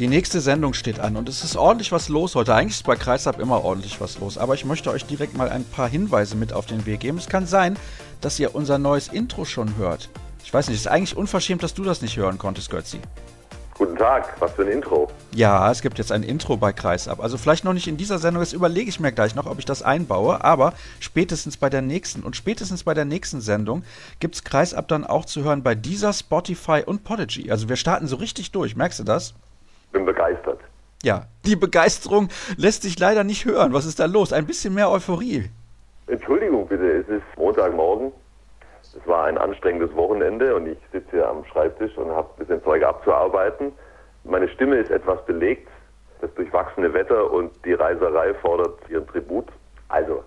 Die nächste Sendung steht an und es ist ordentlich was los heute. Eigentlich ist bei Kreisab immer ordentlich was los, aber ich möchte euch direkt mal ein paar Hinweise mit auf den Weg geben. Es kann sein, dass ihr unser neues Intro schon hört. Ich weiß nicht, es ist eigentlich unverschämt, dass du das nicht hören konntest, Götzi. Guten Tag, was für ein Intro. Ja, es gibt jetzt ein Intro bei Kreisab. Also vielleicht noch nicht in dieser Sendung, das überlege ich mir gleich noch, ob ich das einbaue, aber spätestens bei der nächsten und spätestens bei der nächsten Sendung gibt es Kreisab dann auch zu hören bei dieser Spotify und Podigy. Also wir starten so richtig durch, merkst du das? Bin begeistert. Ja, die Begeisterung lässt sich leider nicht hören. Was ist da los? Ein bisschen mehr Euphorie. Entschuldigung bitte, es ist Montagmorgen. Es war ein anstrengendes Wochenende und ich sitze hier am Schreibtisch und habe ein bisschen Zeug abzuarbeiten. Meine Stimme ist etwas belegt. Das durchwachsene Wetter und die Reiserei fordert ihren Tribut. Also,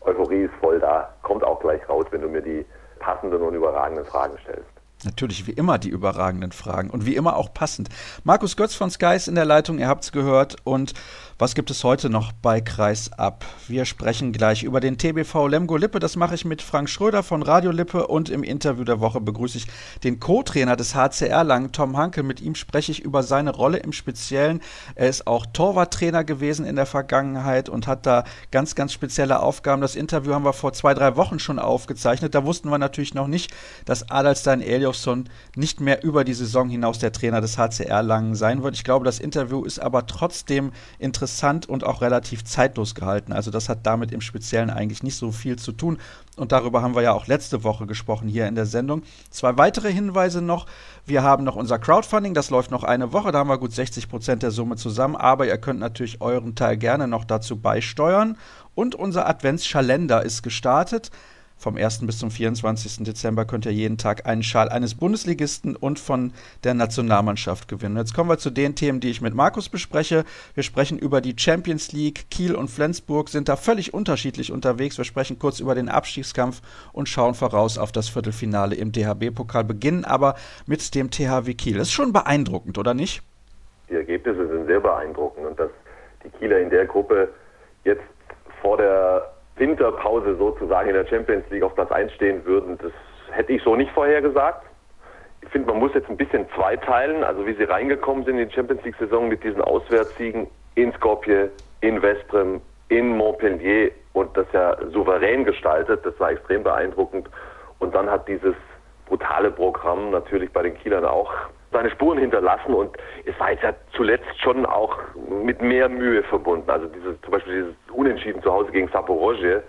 Euphorie ist voll da. Kommt auch gleich raus, wenn du mir die passenden und überragenden Fragen stellst. Natürlich wie immer die überragenden Fragen und wie immer auch passend. Markus Götz von Sky ist in der Leitung, ihr habt es gehört. Und was gibt es heute noch bei Kreis ab? Wir sprechen gleich über den TBV Lemgo Lippe. Das mache ich mit Frank Schröder von Radio Lippe und im Interview der Woche begrüße ich den Co-Trainer des HCR Lang, Tom Hanke. Mit ihm spreche ich über seine Rolle im Speziellen. Er ist auch Torwarttrainer gewesen in der Vergangenheit und hat da ganz, ganz spezielle Aufgaben. Das Interview haben wir vor zwei, drei Wochen schon aufgezeichnet. Da wussten wir natürlich noch nicht, dass Adalstein Eliasson nicht mehr über die Saison hinaus der Trainer des HCR Langen sein wird. Ich glaube, das Interview ist aber trotzdem interessant interessant und auch relativ zeitlos gehalten. Also das hat damit im Speziellen eigentlich nicht so viel zu tun. Und darüber haben wir ja auch letzte Woche gesprochen hier in der Sendung. Zwei weitere Hinweise noch. Wir haben noch unser Crowdfunding, das läuft noch eine Woche, da haben wir gut 60 Prozent der Summe zusammen, aber ihr könnt natürlich euren Teil gerne noch dazu beisteuern. Und unser Adventsschalender ist gestartet. Vom 1. bis zum 24. Dezember könnt ihr jeden Tag einen Schal eines Bundesligisten und von der Nationalmannschaft gewinnen. Jetzt kommen wir zu den Themen, die ich mit Markus bespreche. Wir sprechen über die Champions League. Kiel und Flensburg sind da völlig unterschiedlich unterwegs. Wir sprechen kurz über den Abstiegskampf und schauen voraus auf das Viertelfinale im DHB-Pokal. Beginnen aber mit dem THW Kiel. Das ist schon beeindruckend, oder nicht? Die Ergebnisse sind sehr beeindruckend und dass die Kieler in der Gruppe jetzt vor der Winterpause sozusagen in der Champions League auf Platz 1 stehen würden, das hätte ich so nicht vorhergesagt. Ich finde, man muss jetzt ein bisschen zweiteilen, also wie sie reingekommen sind in die Champions League-Saison mit diesen Auswärtssiegen in Skopje, in Vesprem, in Montpellier und das ja souverän gestaltet, das war extrem beeindruckend. Und dann hat dieses brutale Programm natürlich bei den Kielern auch seine Spuren hinterlassen und es war jetzt ja zuletzt schon auch mit mehr Mühe verbunden. Also dieses, zum Beispiel dieses Unentschieden zu Hause gegen Saporosje,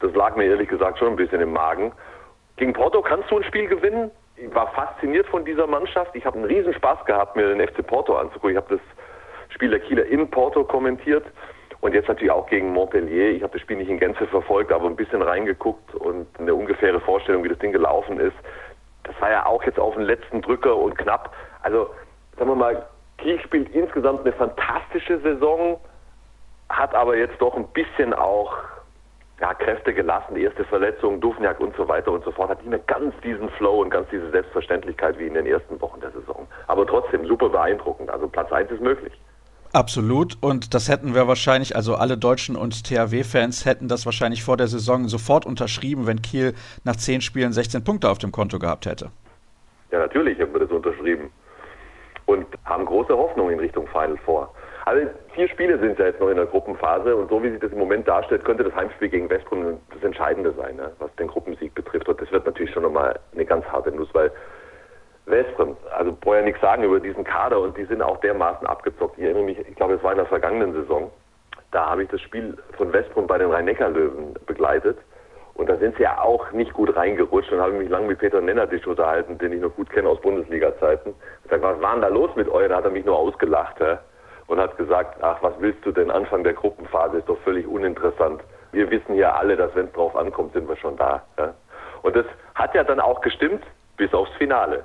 das lag mir ehrlich gesagt schon ein bisschen im Magen. Gegen Porto kannst du ein Spiel gewinnen. Ich war fasziniert von dieser Mannschaft. Ich habe einen riesen Spaß gehabt, mir den FC Porto anzugucken. Ich habe das Spiel der Kieler in Porto kommentiert und jetzt natürlich auch gegen Montpellier. Ich habe das Spiel nicht in Gänze verfolgt, aber ein bisschen reingeguckt und eine ungefähre Vorstellung, wie das Ding gelaufen ist das war ja auch jetzt auf den letzten Drücker und knapp. Also, sagen wir mal, Kiel spielt insgesamt eine fantastische Saison, hat aber jetzt doch ein bisschen auch ja, Kräfte gelassen, die erste Verletzung, Dufniak und so weiter und so fort, hat nicht mehr ganz diesen Flow und ganz diese Selbstverständlichkeit wie in den ersten Wochen der Saison. Aber trotzdem super beeindruckend. Also Platz 1 ist möglich. Absolut. Und das hätten wir wahrscheinlich, also alle Deutschen und THW-Fans hätten das wahrscheinlich vor der Saison sofort unterschrieben, wenn Kiel nach zehn Spielen 16 Punkte auf dem Konto gehabt hätte. Ja, natürlich haben wir das unterschrieben. Und haben große Hoffnung in Richtung Final Four. Also vier Spiele sind ja jetzt noch in der Gruppenphase und so wie sich das im Moment darstellt, könnte das Heimspiel gegen Westbrunn das Entscheidende sein, ne, was den Gruppensieg betrifft. Und das wird natürlich schon nochmal eine ganz harte Nuss, weil Westbrem, also brauche ja nichts sagen über diesen Kader und die sind auch dermaßen abgezockt. Ich erinnere mich, ich glaube, es war in der vergangenen Saison. Da habe ich das Spiel von Westbrem bei den Rhein-Neckar-Löwen begleitet. Und da sind sie ja auch nicht gut reingerutscht und habe mich lange mit Peter Nennertisch unterhalten, den ich noch gut kenne aus Bundesliga-Zeiten. Ich sage, was war denn da los mit euch? Da hat er mich nur ausgelacht hä? und hat gesagt, ach, was willst du denn? Anfang der Gruppenphase ist doch völlig uninteressant. Wir wissen ja alle, dass wenn es drauf ankommt, sind wir schon da. Hä? Und das hat ja dann auch gestimmt bis aufs Finale.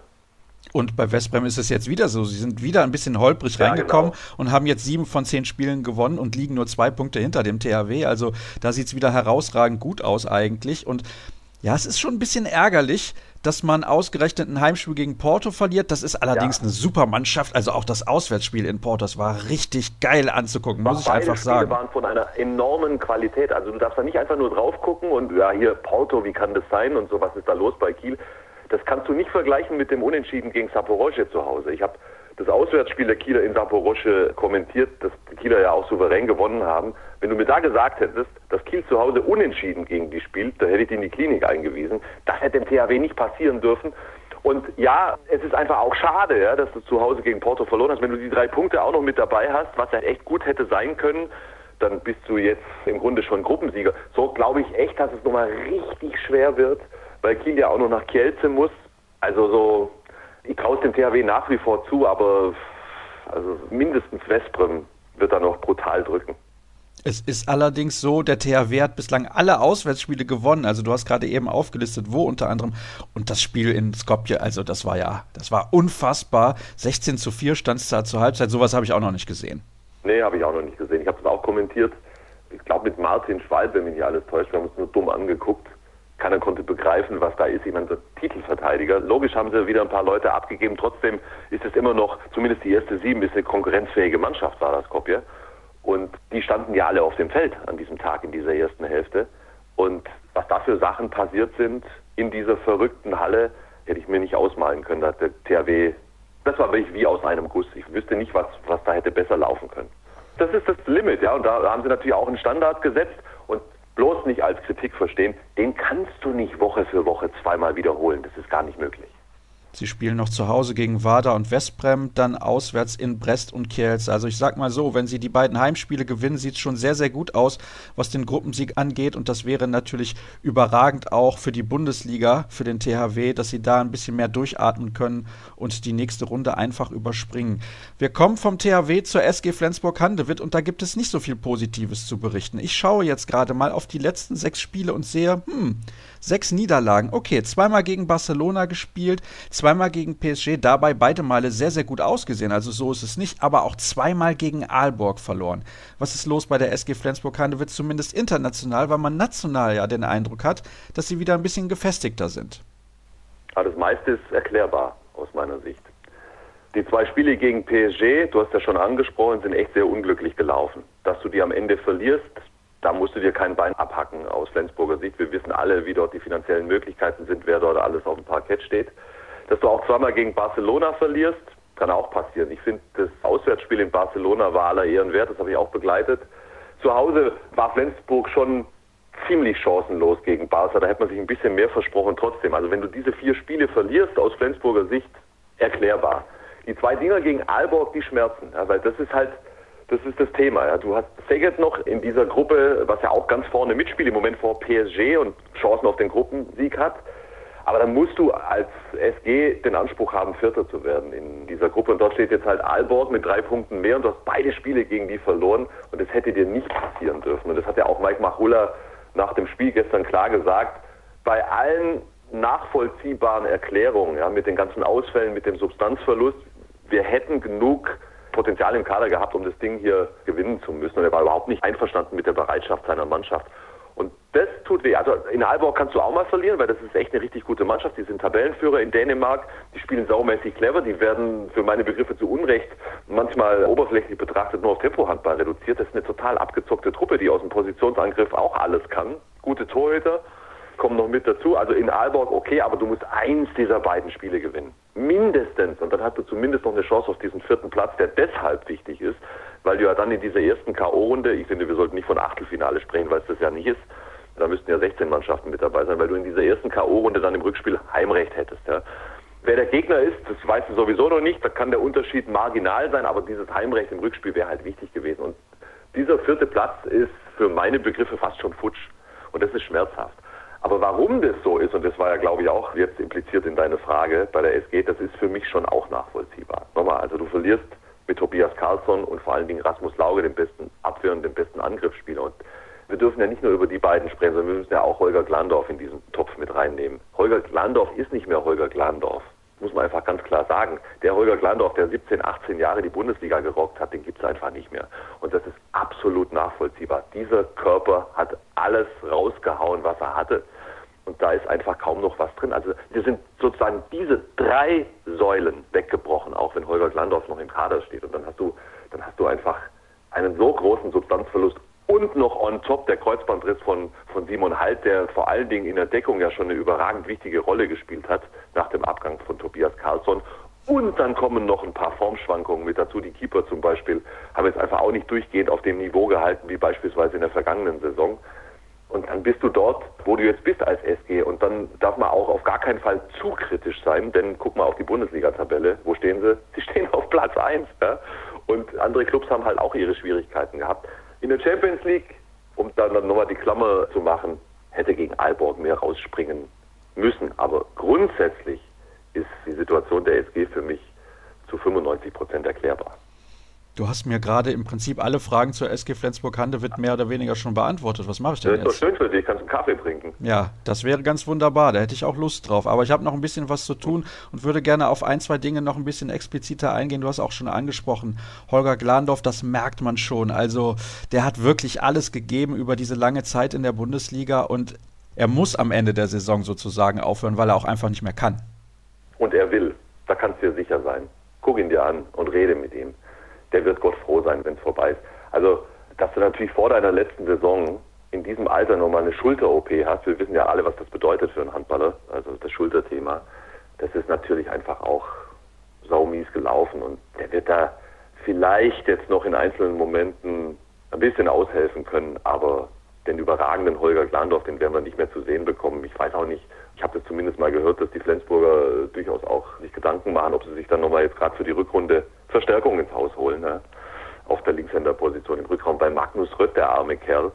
Und bei Westbrem ist es jetzt wieder so. Sie sind wieder ein bisschen holprig ja, reingekommen genau. und haben jetzt sieben von zehn Spielen gewonnen und liegen nur zwei Punkte hinter dem THW. Also da sieht es wieder herausragend gut aus eigentlich. Und ja, es ist schon ein bisschen ärgerlich, dass man ausgerechnet ein Heimspiel gegen Porto verliert. Das ist allerdings ja. eine super Mannschaft. Also auch das Auswärtsspiel in Porto, das war richtig geil anzugucken, muss ich einfach Spiele sagen. waren von einer enormen Qualität. Also du darfst da nicht einfach nur drauf gucken und ja, hier Porto, wie kann das sein und so, was ist da los bei Kiel? Das kannst du nicht vergleichen mit dem Unentschieden gegen Saporosje zu Hause. Ich habe das Auswärtsspiel der Kieler in Saporosche kommentiert, das die Kieler ja auch souverän gewonnen haben. Wenn du mir da gesagt hättest, dass Kiel zu Hause unentschieden gegen die spielt, da hätte ich die in die Klinik eingewiesen. Das hätte dem THW nicht passieren dürfen. Und ja, es ist einfach auch schade, ja, dass du zu Hause gegen Porto verloren hast. Wenn du die drei Punkte auch noch mit dabei hast, was ja echt gut hätte sein können, dann bist du jetzt im Grunde schon Gruppensieger. So glaube ich echt, dass es nochmal richtig schwer wird, weil Kiel ja auch noch nach Kielce muss. Also so ich traue es dem THW nach wie vor zu, aber also mindestens Westbrem wird da noch brutal drücken. Es ist allerdings so, der THW hat bislang alle Auswärtsspiele gewonnen. Also du hast gerade eben aufgelistet, wo unter anderem. Und das Spiel in Skopje, also das war ja, das war unfassbar. 16 zu 4 stand es da zur Halbzeit. Sowas habe ich auch noch nicht gesehen. Nee, habe ich auch noch nicht gesehen. Ich habe es auch kommentiert. Ich glaube mit Martin Schwalb, wenn mich nicht alles täuscht, wir haben uns nur dumm angeguckt keiner konnte begreifen, was da ist. Ich meine, der Titelverteidiger. Logisch haben sie wieder ein paar Leute abgegeben. Trotzdem ist es immer noch, zumindest die erste Sieben ist eine konkurrenzfähige Mannschaft, war das Skopje. Und die standen ja alle auf dem Feld an diesem Tag in dieser ersten Hälfte. Und was da für Sachen passiert sind in dieser verrückten Halle, hätte ich mir nicht ausmalen können. Da hat der THW, das war wirklich wie aus einem Guss. Ich wüsste nicht, was, was da hätte besser laufen können. Das ist das Limit, ja. Und da haben sie natürlich auch einen Standard gesetzt. Und bloß nicht als Kritik verstehen, den kannst du nicht Woche für Woche zweimal wiederholen. Das ist gar nicht möglich. Sie spielen noch zu Hause gegen Wada und Westbrem, dann auswärts in Brest und Kielce. Also ich sag mal so, wenn sie die beiden Heimspiele gewinnen, sieht es schon sehr, sehr gut aus, was den Gruppensieg angeht. Und das wäre natürlich überragend auch für die Bundesliga, für den THW, dass sie da ein bisschen mehr durchatmen können und die nächste Runde einfach überspringen. Wir kommen vom THW zur SG Flensburg-Handewitt und da gibt es nicht so viel Positives zu berichten. Ich schaue jetzt gerade mal auf die letzten sechs Spiele und sehe, hm, sechs Niederlagen. Okay, zweimal gegen Barcelona gespielt, zweimal gegen PSG, dabei beide Male sehr, sehr gut ausgesehen. Also so ist es nicht, aber auch zweimal gegen Aalborg verloren. Was ist los bei der SG Flensburg-Handewitt, zumindest international, weil man national ja den Eindruck hat, dass sie wieder ein bisschen gefestigter sind? Ja, das meiste ist erklärbar aus meiner Sicht. Die zwei Spiele gegen PSG, du hast ja schon angesprochen, sind echt sehr unglücklich gelaufen. Dass du die am Ende verlierst, da musst du dir kein Bein abhacken aus Flensburger Sicht. Wir wissen alle, wie dort die finanziellen Möglichkeiten sind, wer dort alles auf dem Parkett steht. Dass du auch zweimal gegen Barcelona verlierst, kann auch passieren. Ich finde, das Auswärtsspiel in Barcelona war aller Ehren wert, das habe ich auch begleitet. Zu Hause war Flensburg schon ziemlich chancenlos gegen Barca. Da hätte man sich ein bisschen mehr versprochen trotzdem. Also wenn du diese vier Spiele verlierst, aus Flensburger Sicht erklärbar. Die zwei Dinger gegen Aalborg, die schmerzen. Ja, weil das ist halt, das ist das Thema. Ja. Du hast Szeged noch in dieser Gruppe, was ja auch ganz vorne mitspielt, im Moment vor PSG und Chancen auf den Gruppensieg hat. Aber dann musst du als SG den Anspruch haben, Vierter zu werden in dieser Gruppe. Und dort steht jetzt halt Aalborg mit drei Punkten mehr und du hast beide Spiele gegen die verloren. Und das hätte dir nicht passieren dürfen. Und das hat ja auch Mike Machulla nach dem Spiel gestern klar gesagt. Bei allen nachvollziehbaren Erklärungen, ja, mit den ganzen Ausfällen, mit dem Substanzverlust, wir hätten genug Potenzial im Kader gehabt, um das Ding hier gewinnen zu müssen. Und er war überhaupt nicht einverstanden mit der Bereitschaft seiner Mannschaft. Und das tut weh. Also in Aalborg kannst du auch mal verlieren, weil das ist echt eine richtig gute Mannschaft. Die sind Tabellenführer in Dänemark. Die spielen saumäßig clever. Die werden für meine Begriffe zu Unrecht manchmal oberflächlich betrachtet nur auf Tempohandball reduziert. Das ist eine total abgezockte Truppe, die aus dem Positionsangriff auch alles kann. Gute Torhüter kommen noch mit dazu. Also in Aalborg okay, aber du musst eins dieser beiden Spiele gewinnen. Mindestens. Und dann hast du zumindest noch eine Chance auf diesen vierten Platz, der deshalb wichtig ist, weil du ja dann in dieser ersten K.O.-Runde, ich finde, wir sollten nicht von Achtelfinale sprechen, weil es das ja nicht ist, da müssten ja 16 Mannschaften mit dabei sein, weil du in dieser ersten K.O.-Runde dann im Rückspiel Heimrecht hättest. Ja. Wer der Gegner ist, das weißt du sowieso noch nicht, da kann der Unterschied marginal sein, aber dieses Heimrecht im Rückspiel wäre halt wichtig gewesen. Und dieser vierte Platz ist für meine Begriffe fast schon futsch. Und das ist schmerzhaft. Aber warum das so ist, und das war ja, glaube ich, auch jetzt impliziert in deine Frage bei der SG, das ist für mich schon auch nachvollziehbar. Nochmal, also du verlierst mit Tobias Karlsson und vor allen Dingen Rasmus Lauge, dem besten Abwehr und dem besten Angriffsspieler. Und wir dürfen ja nicht nur über die beiden sprechen, sondern wir müssen ja auch Holger Glandorf in diesen Topf mit reinnehmen. Holger Glandorf ist nicht mehr Holger Glandorf. Muss man einfach ganz klar sagen. Der Holger Glandorf, der 17, 18 Jahre die Bundesliga gerockt hat, den gibt es einfach nicht mehr. Und das ist absolut nachvollziehbar. Dieser Körper hat alles rausgehauen, was er hatte. Und da ist einfach kaum noch was drin. Also wir sind sozusagen diese drei Säulen weggebrochen, auch wenn Holger Glandorf noch im Kader steht. Und dann hast du, dann hast du einfach einen so großen Substanzverlust und noch on top der Kreuzbandriss von, von Simon Halt, der vor allen Dingen in der Deckung ja schon eine überragend wichtige Rolle gespielt hat nach dem Abgang von Tobias Karlsson. Und dann kommen noch ein paar Formschwankungen mit dazu. Die Keeper zum Beispiel haben jetzt einfach auch nicht durchgehend auf dem Niveau gehalten wie beispielsweise in der vergangenen Saison. Und dann bist du dort, wo du jetzt bist als SG. Und dann darf man auch auf gar keinen Fall zu kritisch sein, denn guck mal auf die Bundesliga-Tabelle. Wo stehen sie? Sie stehen auf Platz 1. Ja? Und andere Clubs haben halt auch ihre Schwierigkeiten gehabt. In der Champions League, um dann nochmal die Klammer zu machen, hätte gegen Aalborg mehr rausspringen müssen. Aber grundsätzlich ist die Situation der SG für mich zu 95 Prozent erklärbar. Du hast mir gerade im Prinzip alle Fragen zur SG Flensburg-Handewitt mehr oder weniger schon beantwortet. Was mache ich denn jetzt? Das ist doch schön für dich, kannst einen Kaffee trinken. Ja, das wäre ganz wunderbar, da hätte ich auch Lust drauf. Aber ich habe noch ein bisschen was zu tun und würde gerne auf ein, zwei Dinge noch ein bisschen expliziter eingehen. Du hast auch schon angesprochen, Holger Glandorf, das merkt man schon. Also der hat wirklich alles gegeben über diese lange Zeit in der Bundesliga und er muss am Ende der Saison sozusagen aufhören, weil er auch einfach nicht mehr kann. Und er will, da kannst du dir sicher sein. Guck ihn dir an und rede mit ihm der wird Gott froh sein, wenn es vorbei ist. Also, dass du natürlich vor deiner letzten Saison in diesem Alter nochmal eine Schulter-OP hast, wir wissen ja alle, was das bedeutet für einen Handballer, also das Schulterthema, das ist natürlich einfach auch saumies gelaufen und der wird da vielleicht jetzt noch in einzelnen Momenten ein bisschen aushelfen können, aber den überragenden Holger Glandorf, den werden wir nicht mehr zu sehen bekommen. Ich weiß auch nicht, ich habe das zumindest mal gehört, dass die Flensburger durchaus auch sich Gedanken machen, ob sie sich dann nochmal jetzt gerade für die Rückrunde Verstärkung ins Haus holen. Ne? Auf der Linkshänderposition im Rückraum bei Magnus Rött, der arme Kerl,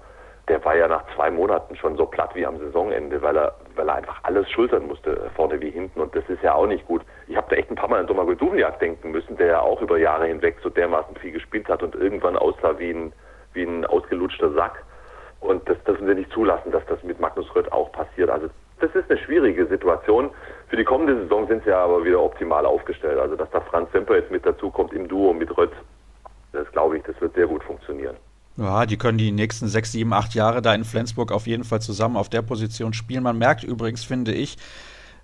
der war ja nach zwei Monaten schon so platt wie am Saisonende, weil er, weil er einfach alles schultern musste, vorne wie hinten. Und das ist ja auch nicht gut. Ich habe da echt ein paar Mal an Domagoj Duvniak denken müssen, der ja auch über Jahre hinweg so dermaßen viel gespielt hat und irgendwann aussah wie ein, wie ein ausgelutschter Sack. Und das dürfen wir nicht zulassen, dass das mit Magnus Rött auch passiert. Also das ist eine schwierige Situation. Für die kommende Saison sind sie ja aber wieder optimal aufgestellt. Also dass da Franz Semper jetzt mit dazu kommt im Duo mit Rött, das glaube ich, das wird sehr gut funktionieren. Ja, die können die nächsten sechs, sieben, acht Jahre da in Flensburg auf jeden Fall zusammen auf der Position spielen. Man merkt übrigens, finde ich,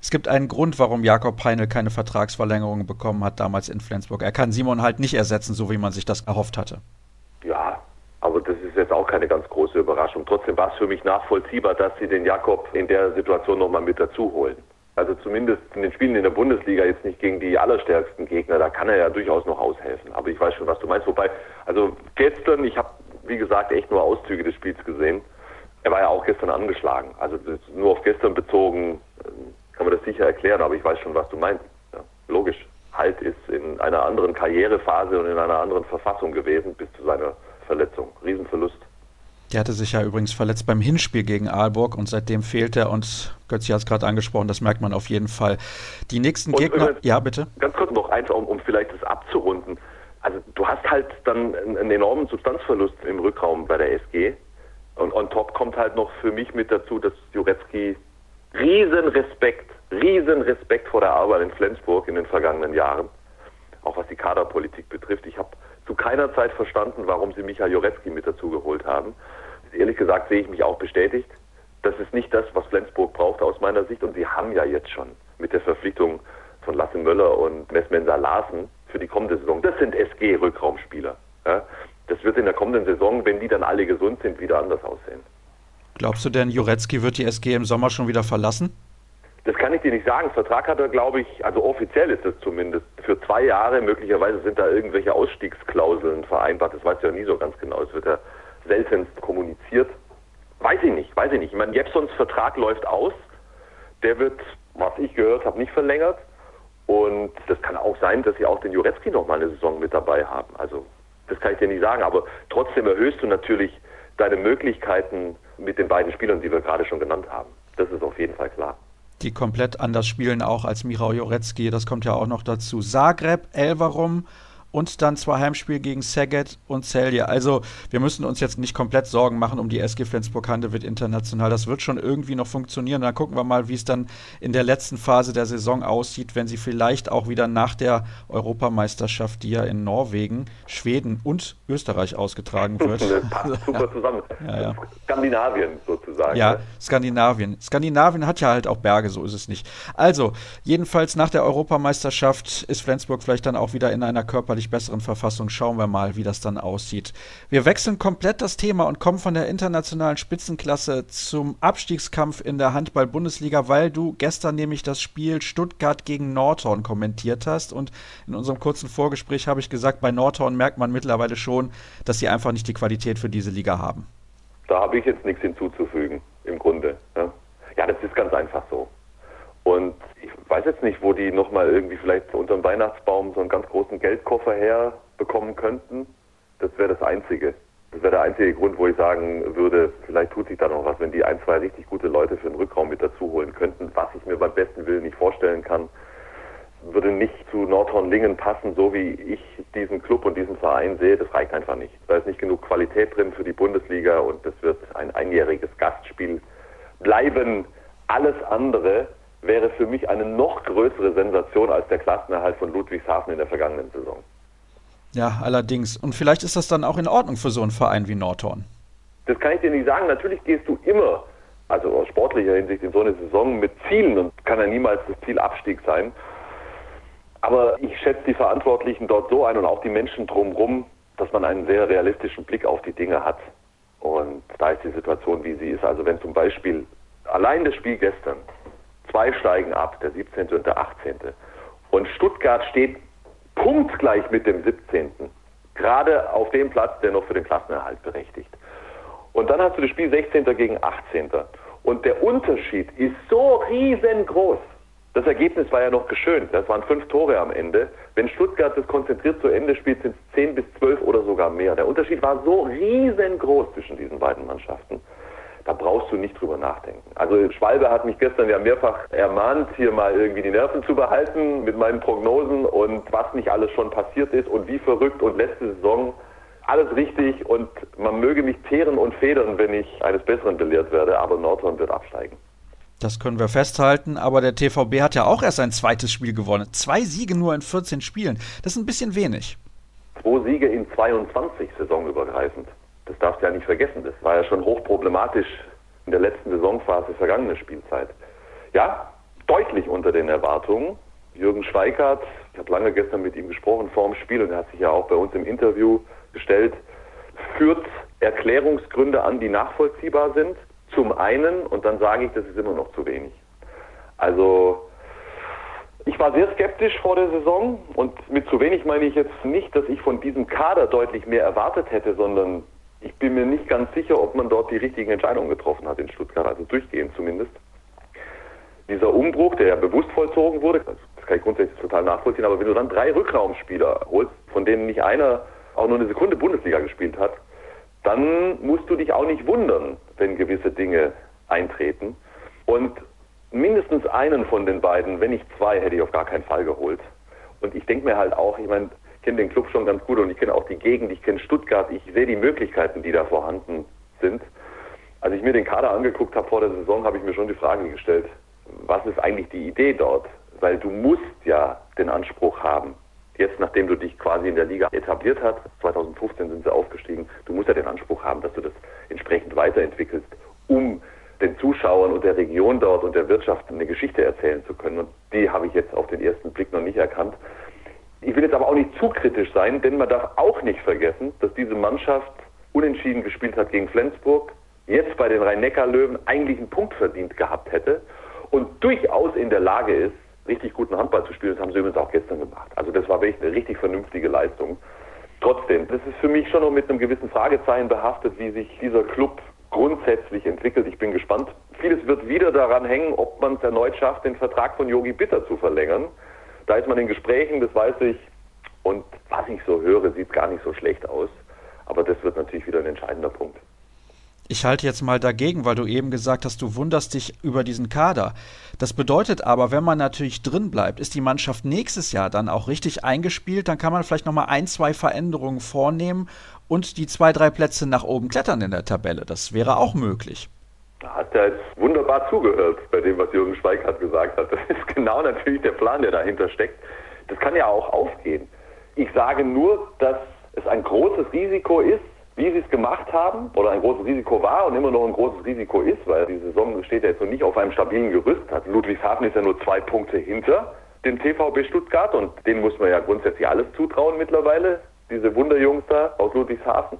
es gibt einen Grund, warum Jakob Heinl keine Vertragsverlängerung bekommen hat damals in Flensburg. Er kann Simon halt nicht ersetzen, so wie man sich das erhofft hatte. Ja, aber das ist jetzt auch keine ganz große Überraschung. Trotzdem war es für mich nachvollziehbar, dass sie den Jakob in der Situation nochmal mit dazu holen. Also zumindest in den Spielen in der Bundesliga jetzt nicht gegen die allerstärksten Gegner, da kann er ja durchaus noch aushelfen. Aber ich weiß schon, was du meinst. Wobei, also gestern, ich habe wie gesagt echt nur Auszüge des Spiels gesehen. Er war ja auch gestern angeschlagen. Also nur auf gestern bezogen äh, kann man das sicher erklären, aber ich weiß schon, was du meinst. Ja, logisch. Halt ist in einer anderen Karrierephase und in einer anderen Verfassung gewesen bis zu seiner Verletzung. Riesenverlust. Der hatte sich ja übrigens verletzt beim Hinspiel gegen Aalborg und seitdem fehlt er und Götzi hat es gerade angesprochen, das merkt man auf jeden Fall. Die nächsten und Gegner, übrigens, ja bitte. Ganz kurz noch eins, um, um vielleicht das abzurunden. Also du hast halt dann einen enormen Substanzverlust im Rückraum bei der SG und on top kommt halt noch für mich mit dazu, dass Jurecki riesen Respekt, riesen Respekt vor der Arbeit in Flensburg in den vergangenen Jahren, auch was die Kaderpolitik betrifft. Ich habe zu keiner Zeit verstanden, warum sie Michael Joretzki mit dazu geholt haben. Ehrlich gesagt sehe ich mich auch bestätigt. Das ist nicht das, was Flensburg braucht aus meiner Sicht. Und sie haben ja jetzt schon mit der Verpflichtung von Lasse Möller und Messmensa Larsen für die kommende Saison. Das sind SG-Rückraumspieler. Ja? Das wird in der kommenden Saison, wenn die dann alle gesund sind, wieder anders aussehen. Glaubst du denn, Jurecki wird die SG im Sommer schon wieder verlassen? Das kann ich dir nicht sagen. Vertrag hat er, glaube ich, also offiziell ist es zumindest, für zwei Jahre. Möglicherweise sind da irgendwelche Ausstiegsklauseln vereinbart. Das weiß ich ja nie so ganz genau. Es wird ja seltenst kommuniziert. Weiß ich nicht, weiß ich nicht. Ich meine, Jepsons Vertrag läuft aus. Der wird, was ich gehört habe, nicht verlängert. Und das kann auch sein, dass sie auch den Jurecki noch mal eine Saison mit dabei haben. Also das kann ich dir nicht sagen. Aber trotzdem erhöhst du natürlich deine Möglichkeiten mit den beiden Spielern, die wir gerade schon genannt haben. Das ist auf jeden Fall klar die komplett anders spielen, auch als Mirau Jorecki. Das kommt ja auch noch dazu. Zagreb, Elverum und dann zwei Heimspiele gegen Szeged und Celje. Also wir müssen uns jetzt nicht komplett Sorgen machen um die SG Flensburg-Handewitt international. Das wird schon irgendwie noch funktionieren. Dann gucken wir mal, wie es dann in der letzten Phase der Saison aussieht, wenn sie vielleicht auch wieder nach der Europameisterschaft, die ja in Norwegen, Schweden und Österreich ausgetragen wird. Passt super zusammen. Ja, ja. Skandinavien sozusagen. Ja, ne? Skandinavien. Skandinavien hat ja halt auch Berge, so ist es nicht. Also, jedenfalls nach der Europameisterschaft ist Flensburg vielleicht dann auch wieder in einer körperlichen deutlich besseren Verfassung. Schauen wir mal, wie das dann aussieht. Wir wechseln komplett das Thema und kommen von der internationalen Spitzenklasse zum Abstiegskampf in der Handball-Bundesliga, weil du gestern nämlich das Spiel Stuttgart gegen Nordhorn kommentiert hast. Und in unserem kurzen Vorgespräch habe ich gesagt, bei Nordhorn merkt man mittlerweile schon, dass sie einfach nicht die Qualität für diese Liga haben. Da habe ich jetzt nichts hinzuzufügen, im Grunde. Ja, ja das ist ganz einfach so. Und ich weiß jetzt nicht, wo die nochmal irgendwie vielleicht unter dem Weihnachtsbaum so einen ganz großen Geldkoffer herbekommen könnten. Das wäre das Einzige. Das wäre der einzige Grund, wo ich sagen würde, vielleicht tut sich da noch was, wenn die ein, zwei richtig gute Leute für den Rückraum mit dazu holen könnten, was ich mir beim besten Willen nicht vorstellen kann, würde nicht zu Nordhorn-Lingen passen, so wie ich diesen Club und diesen Verein sehe. Das reicht einfach nicht. Da ist nicht genug Qualität drin für die Bundesliga und das wird ein einjähriges Gastspiel bleiben. Alles andere wäre für mich eine noch größere Sensation als der Klassenerhalt von Ludwigshafen in der vergangenen Saison. Ja, allerdings. Und vielleicht ist das dann auch in Ordnung für so einen Verein wie Nordhorn. Das kann ich dir nicht sagen. Natürlich gehst du immer, also aus sportlicher Hinsicht, in so eine Saison mit Zielen und kann ja niemals das Ziel Abstieg sein. Aber ich schätze die Verantwortlichen dort so ein und auch die Menschen drumherum, dass man einen sehr realistischen Blick auf die Dinge hat. Und da ist die Situation, wie sie ist. Also wenn zum Beispiel allein das Spiel gestern Zwei steigen ab, der 17. und der 18. Und Stuttgart steht punktgleich mit dem 17. Gerade auf dem Platz, der noch für den Klassenerhalt berechtigt. Und dann hast du das Spiel 16. gegen 18. Und der Unterschied ist so riesengroß. Das Ergebnis war ja noch geschönt. Das waren fünf Tore am Ende. Wenn Stuttgart das konzentriert zu Ende spielt, sind es zehn bis zwölf oder sogar mehr. Der Unterschied war so riesengroß zwischen diesen beiden Mannschaften da brauchst du nicht drüber nachdenken. Also Schwalbe hat mich gestern ja mehrfach ermahnt, hier mal irgendwie die Nerven zu behalten mit meinen Prognosen und was nicht alles schon passiert ist und wie verrückt und letzte Saison alles richtig und man möge mich teeren und federn, wenn ich eines Besseren belehrt werde, aber Nordhorn wird absteigen. Das können wir festhalten, aber der TVB hat ja auch erst sein zweites Spiel gewonnen. Zwei Siege nur in 14 Spielen. Das ist ein bisschen wenig. Zwei Siege in 22 saisonübergreifend. Das darfst du ja nicht vergessen. Das war ja schon hochproblematisch in der letzten Saisonphase vergangene Spielzeit. Ja, deutlich unter den Erwartungen. Jürgen Schweikart, ich habe lange gestern mit ihm gesprochen vor dem Spiel und er hat sich ja auch bei uns im Interview gestellt, führt Erklärungsgründe an, die nachvollziehbar sind. Zum einen, und dann sage ich, das ist immer noch zu wenig. Also ich war sehr skeptisch vor der Saison und mit zu wenig meine ich jetzt nicht, dass ich von diesem Kader deutlich mehr erwartet hätte, sondern ich bin mir nicht ganz sicher, ob man dort die richtigen Entscheidungen getroffen hat in Stuttgart, also durchgehend zumindest. Dieser Umbruch, der ja bewusst vollzogen wurde, das kann ich grundsätzlich total nachvollziehen, aber wenn du dann drei Rückraumspieler holst, von denen nicht einer auch nur eine Sekunde Bundesliga gespielt hat, dann musst du dich auch nicht wundern, wenn gewisse Dinge eintreten. Und mindestens einen von den beiden, wenn nicht zwei, hätte ich auf gar keinen Fall geholt. Und ich denke mir halt auch, ich meine, kenne den Club schon ganz gut und ich kenne auch die Gegend, ich kenne Stuttgart, ich sehe die Möglichkeiten, die da vorhanden sind. Als ich mir den Kader angeguckt habe vor der Saison, habe ich mir schon die Frage gestellt, was ist eigentlich die Idee dort? Weil du musst ja den Anspruch haben, jetzt nachdem du dich quasi in der Liga etabliert hast, 2015 sind sie aufgestiegen, du musst ja den Anspruch haben, dass du das entsprechend weiterentwickelst, um den Zuschauern und der Region dort und der Wirtschaft eine Geschichte erzählen zu können. Und die habe ich jetzt auf den ersten Blick noch nicht erkannt. Ich will jetzt aber auch nicht zu kritisch sein, denn man darf auch nicht vergessen, dass diese Mannschaft unentschieden gespielt hat gegen Flensburg, jetzt bei den Rhein-Neckar-Löwen eigentlich einen Punkt verdient gehabt hätte und durchaus in der Lage ist, richtig guten Handball zu spielen. Das haben sie übrigens auch gestern gemacht. Also das war wirklich eine richtig vernünftige Leistung. Trotzdem, das ist für mich schon noch mit einem gewissen Fragezeichen behaftet, wie sich dieser Club grundsätzlich entwickelt. Ich bin gespannt. Vieles wird wieder daran hängen, ob man es erneut schafft, den Vertrag von Yogi Bitter zu verlängern. Da ist man in Gesprächen, das weiß ich. Und was ich so höre, sieht gar nicht so schlecht aus. Aber das wird natürlich wieder ein entscheidender Punkt. Ich halte jetzt mal dagegen, weil du eben gesagt hast, du wunderst dich über diesen Kader. Das bedeutet aber, wenn man natürlich drin bleibt, ist die Mannschaft nächstes Jahr dann auch richtig eingespielt, dann kann man vielleicht nochmal ein, zwei Veränderungen vornehmen und die zwei, drei Plätze nach oben klettern in der Tabelle. Das wäre auch möglich. Da hat er jetzt wunderbar zugehört bei dem, was Jürgen Schweikart gesagt hat. Das ist genau natürlich der Plan, der dahinter steckt. Das kann ja auch aufgehen. Ich sage nur, dass es ein großes Risiko ist, wie sie es gemacht haben, oder ein großes Risiko war und immer noch ein großes Risiko ist, weil die Saison steht ja jetzt noch nicht auf einem stabilen Gerüst. Ludwigshafen ist ja nur zwei Punkte hinter. den TVB Stuttgart und denen muss man ja grundsätzlich alles zutrauen mittlerweile, diese Wunderjungs da aus Ludwigshafen.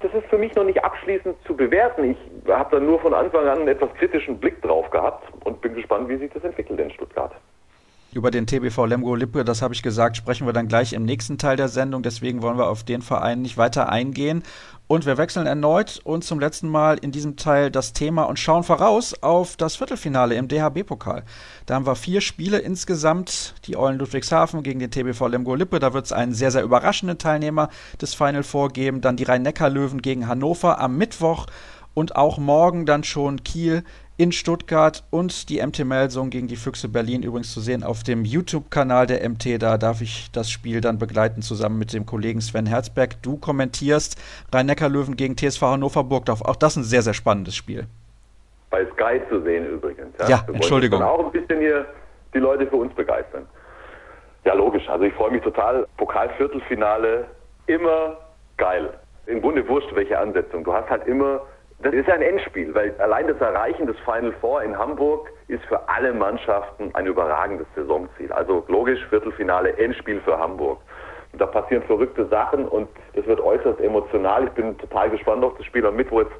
Das ist für mich noch nicht abschließend zu bewerten. Ich habe da nur von Anfang an einen etwas kritischen Blick drauf gehabt und bin gespannt, wie sich das entwickelt in Stuttgart. Über den TBV Lemgo Lippe, das habe ich gesagt, sprechen wir dann gleich im nächsten Teil der Sendung. Deswegen wollen wir auf den Verein nicht weiter eingehen. Und wir wechseln erneut und zum letzten Mal in diesem Teil das Thema und schauen voraus auf das Viertelfinale im DHB-Pokal. Da haben wir vier Spiele insgesamt. Die Eulen Ludwigshafen gegen den TBV Lemgo Lippe. Da wird es einen sehr, sehr überraschenden Teilnehmer des Final vorgeben. Dann die Rhein-Neckar-Löwen gegen Hannover am Mittwoch und auch morgen dann schon Kiel in Stuttgart und die MT Melsung gegen die Füchse Berlin übrigens zu sehen auf dem YouTube-Kanal der MT. Da darf ich das Spiel dann begleiten zusammen mit dem Kollegen Sven Herzberg. Du kommentierst Rhein-Neckar-Löwen gegen TSV Hannover Burgdorf. Auch das ein sehr, sehr spannendes Spiel. Bei Sky zu sehen übrigens. Ja, ja Entschuldigung. auch ein bisschen hier die Leute für uns begeistern. Ja, logisch. Also ich freue mich total. Pokalviertelfinale, immer geil. Im Grunde wurscht, welche Ansetzung. Du hast halt immer das ist ein Endspiel, weil allein das Erreichen des Final Four in Hamburg ist für alle Mannschaften ein überragendes Saisonziel. Also logisch, Viertelfinale, Endspiel für Hamburg. Und da passieren verrückte Sachen und das wird äußerst emotional. Ich bin total gespannt auf das Spiel am Mittwoch. Jetzt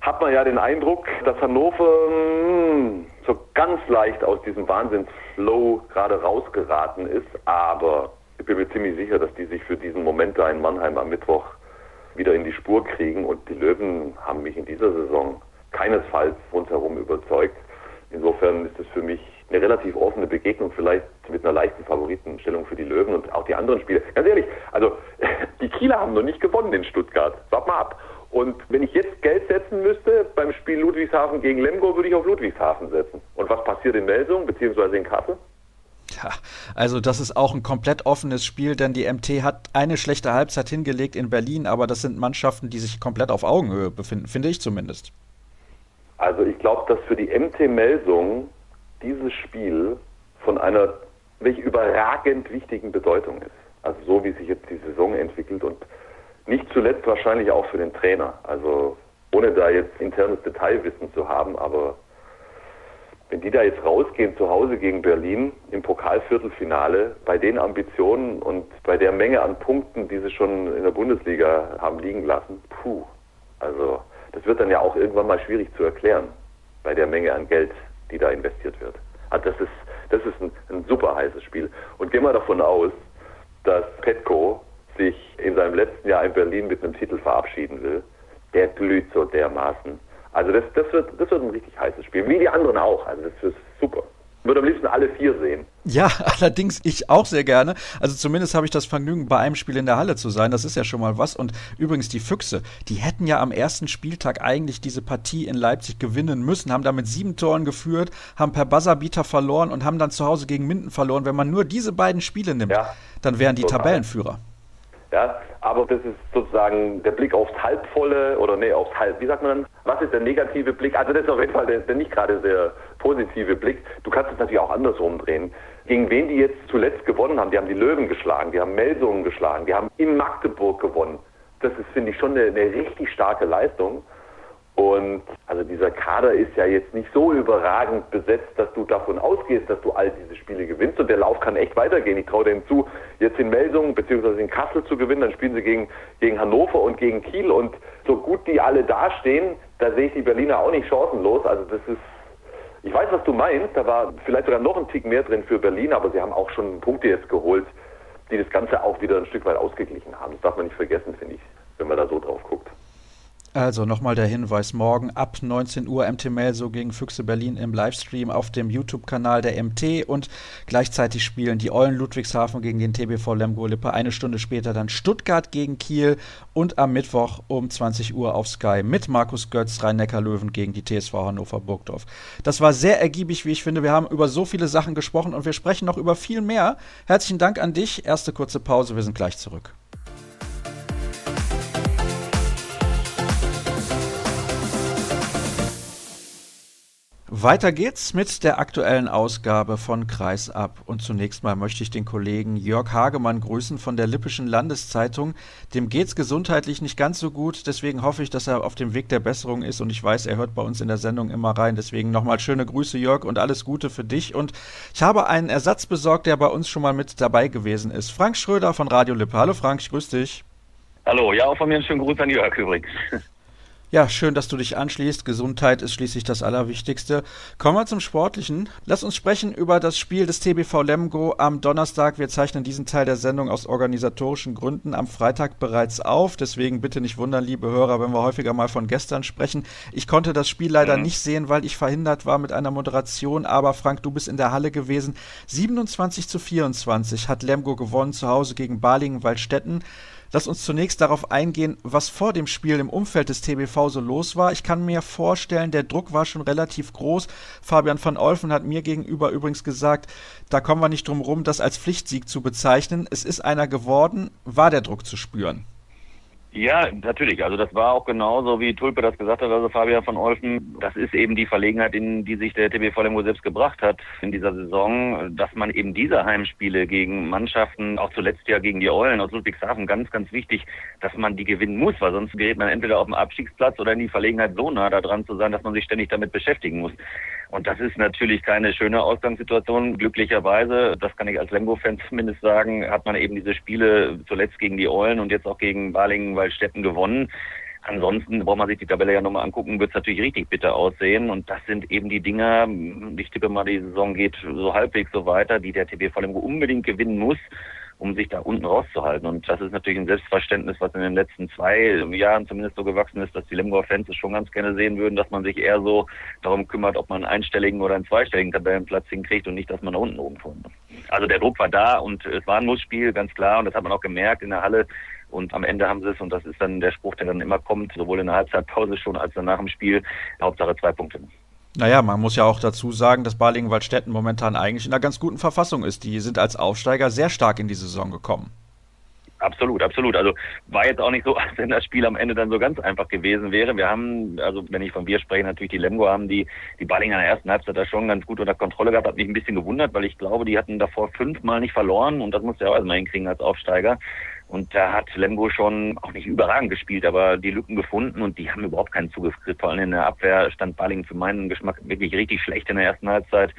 hat man ja den Eindruck, dass Hannover mh, hm, so ganz leicht aus diesem Wahnsinnsflow gerade rausgeraten ist. Aber ich bin mir ziemlich sicher, dass die sich für diesen Moment da in Mannheim am Mittwoch wieder in die Spur kriegen. Und die Löwen haben mich in dieser Saison keinesfalls rundherum überzeugt. Insofern ist es für mich eine relativ offene Begegnung, vielleicht mit einer leichten Favoritenstellung für die Löwen und auch die anderen Spiele. Ganz ehrlich, also die Kieler haben noch nicht gewonnen in Stuttgart. Sag mal ab. Und wenn ich jetzt Geld setzen müsste beim Spiel Ludwigshafen gegen Lemgo, würde ich auf Ludwigshafen setzen. Und was passiert in Melsung bzw. in Kassel? Ja, also das ist auch ein komplett offenes Spiel, denn die MT hat eine schlechte Halbzeit hingelegt in Berlin, aber das sind Mannschaften, die sich komplett auf Augenhöhe befinden, finde ich zumindest. Also ich glaube, dass für die MT Melsung dieses Spiel von einer wirklich überragend wichtigen Bedeutung ist. Also so wie sich jetzt die Saison entwickelt und nicht zuletzt wahrscheinlich auch für den Trainer. Also ohne da jetzt internes Detailwissen zu haben, aber wenn die da jetzt rausgehen zu Hause gegen Berlin im Pokalviertelfinale, bei den Ambitionen und bei der Menge an Punkten, die sie schon in der Bundesliga haben liegen lassen, puh, also das wird dann ja auch irgendwann mal schwierig zu erklären, bei der Menge an Geld, die da investiert wird. Also das ist, das ist ein, ein super heißes Spiel. Und gehen wir davon aus, dass Petko sich in seinem letzten Jahr in Berlin mit einem Titel verabschieden will. Der glüht so dermaßen also das, das, wird, das wird ein richtig heißes Spiel, wie die anderen auch. Also das ist super. Ich würde am liebsten alle vier sehen. Ja, allerdings ich auch sehr gerne. Also zumindest habe ich das Vergnügen, bei einem Spiel in der Halle zu sein. Das ist ja schon mal was. Und übrigens die Füchse, die hätten ja am ersten Spieltag eigentlich diese Partie in Leipzig gewinnen müssen, haben damit sieben Toren geführt, haben per Buzzerbeater verloren und haben dann zu Hause gegen Minden verloren. Wenn man nur diese beiden Spiele nimmt, ja, dann wären die total. Tabellenführer. Ja, aber das ist sozusagen der Blick aufs Halbvolle oder nee, aufs Halb. Wie sagt man dann? Was ist der negative Blick? Also das ist auf jeden Fall der, der nicht gerade sehr positive Blick. Du kannst es natürlich auch andersrum drehen. Gegen wen die jetzt zuletzt gewonnen haben? Die haben die Löwen geschlagen, die haben Melsungen geschlagen, die haben in Magdeburg gewonnen. Das ist, finde ich, schon eine, eine richtig starke Leistung. Und also dieser Kader ist ja jetzt nicht so überragend besetzt, dass du davon ausgehst, dass du all diese Spiele gewinnst. Und der Lauf kann echt weitergehen. Ich traue denen zu, jetzt in Melsungen bzw. in Kassel zu gewinnen. Dann spielen sie gegen, gegen Hannover und gegen Kiel. Und so gut die alle dastehen, da sehe ich die Berliner auch nicht chancenlos. Also das ist, ich weiß, was du meinst. Da war vielleicht sogar noch ein Tick mehr drin für Berlin, aber sie haben auch schon Punkte jetzt geholt, die das Ganze auch wieder ein Stück weit ausgeglichen haben. Das darf man nicht vergessen, finde ich, wenn man da so drauf guckt. Also nochmal der Hinweis, morgen ab 19 Uhr MT Melso gegen Füchse Berlin im Livestream auf dem YouTube-Kanal der MT und gleichzeitig spielen die Eulen Ludwigshafen gegen den TBV Lemgo Lippe. Eine Stunde später dann Stuttgart gegen Kiel und am Mittwoch um 20 Uhr auf Sky mit Markus Götz, Rhein-Neckar-Löwen gegen die TSV Hannover Burgdorf. Das war sehr ergiebig, wie ich finde. Wir haben über so viele Sachen gesprochen und wir sprechen noch über viel mehr. Herzlichen Dank an dich. Erste kurze Pause, wir sind gleich zurück. Weiter geht's mit der aktuellen Ausgabe von Kreisab. Und zunächst mal möchte ich den Kollegen Jörg Hagemann grüßen von der Lippischen Landeszeitung. Dem geht's gesundheitlich nicht ganz so gut, deswegen hoffe ich, dass er auf dem Weg der Besserung ist und ich weiß, er hört bei uns in der Sendung immer rein. Deswegen nochmal schöne Grüße, Jörg, und alles Gute für dich. Und ich habe einen Ersatz besorgt, der bei uns schon mal mit dabei gewesen ist. Frank Schröder von Radio Lippe. Hallo Frank, ich grüße dich. Hallo, ja, auch von mir einen schönen Gruß an Jörg übrigens. Ja, schön, dass du dich anschließt. Gesundheit ist schließlich das Allerwichtigste. Kommen wir zum Sportlichen. Lass uns sprechen über das Spiel des TBV Lemgo am Donnerstag. Wir zeichnen diesen Teil der Sendung aus organisatorischen Gründen am Freitag bereits auf. Deswegen bitte nicht wundern, liebe Hörer, wenn wir häufiger mal von gestern sprechen. Ich konnte das Spiel leider mhm. nicht sehen, weil ich verhindert war mit einer Moderation. Aber Frank, du bist in der Halle gewesen. 27 zu 24 hat Lemgo gewonnen zu Hause gegen Balingen-Waldstätten. Lass uns zunächst darauf eingehen, was vor dem Spiel im Umfeld des TBV so los war. Ich kann mir vorstellen, der Druck war schon relativ groß. Fabian van Olfen hat mir gegenüber übrigens gesagt, da kommen wir nicht drum rum, das als Pflichtsieg zu bezeichnen. Es ist einer geworden. War der Druck zu spüren? Ja, natürlich. Also das war auch genauso, wie Tulpe das gesagt hat, also Fabian von Olfen. Das ist eben die Verlegenheit, in die sich der TBV Lemgo selbst gebracht hat in dieser Saison, dass man eben diese Heimspiele gegen Mannschaften, auch zuletzt ja gegen die Eulen aus Ludwigshafen, ganz, ganz wichtig, dass man die gewinnen muss, weil sonst gerät man entweder auf dem Abstiegsplatz oder in die Verlegenheit so nah da dran zu sein, dass man sich ständig damit beschäftigen muss. Und das ist natürlich keine schöne Ausgangssituation. Glücklicherweise, das kann ich als Lemgo-Fan zumindest sagen, hat man eben diese Spiele zuletzt gegen die Eulen und jetzt auch gegen Balingen-Waldstätten gewonnen. Ansonsten braucht man sich die Tabelle ja nochmal angucken, wird es natürlich richtig bitter aussehen. Und das sind eben die Dinger, ich tippe mal, die Saison geht so halbwegs so weiter, die der TBV Lemgo unbedingt gewinnen muss um sich da unten rauszuhalten. Und das ist natürlich ein Selbstverständnis, was in den letzten zwei Jahren zumindest so gewachsen ist, dass die Limburger Fans es schon ganz gerne sehen würden, dass man sich eher so darum kümmert, ob man einen einstelligen oder einen zweistelligen Tabellenplatz hinkriegt und nicht, dass man da unten oben kommt. Also der Druck war da und es war ein Mussspiel, ganz klar. Und das hat man auch gemerkt in der Halle. Und am Ende haben sie es, und das ist dann der Spruch, der dann immer kommt, sowohl in der Halbzeitpause schon als dann nach dem Spiel, Hauptsache zwei Punkte. Naja, man muss ja auch dazu sagen, dass Balingen-Waldstätten momentan eigentlich in einer ganz guten Verfassung ist. Die sind als Aufsteiger sehr stark in die Saison gekommen. Absolut, absolut. Also war jetzt auch nicht so, als wenn das Spiel am Ende dann so ganz einfach gewesen wäre. Wir haben, also wenn ich von wir spreche, natürlich die Lemgo haben die, die Ballinger in der ersten Halbzeit da schon ganz gut unter Kontrolle gehabt. Hat mich ein bisschen gewundert, weil ich glaube, die hatten davor fünfmal nicht verloren und das muss ja auch erstmal hinkriegen als Aufsteiger. Und da hat Lemgo schon auch nicht überragend gespielt, aber die Lücken gefunden und die haben überhaupt keinen Zugriff gekriegt. Vor allem in der Abwehr stand Balling für meinen Geschmack wirklich richtig schlecht in der ersten Halbzeit.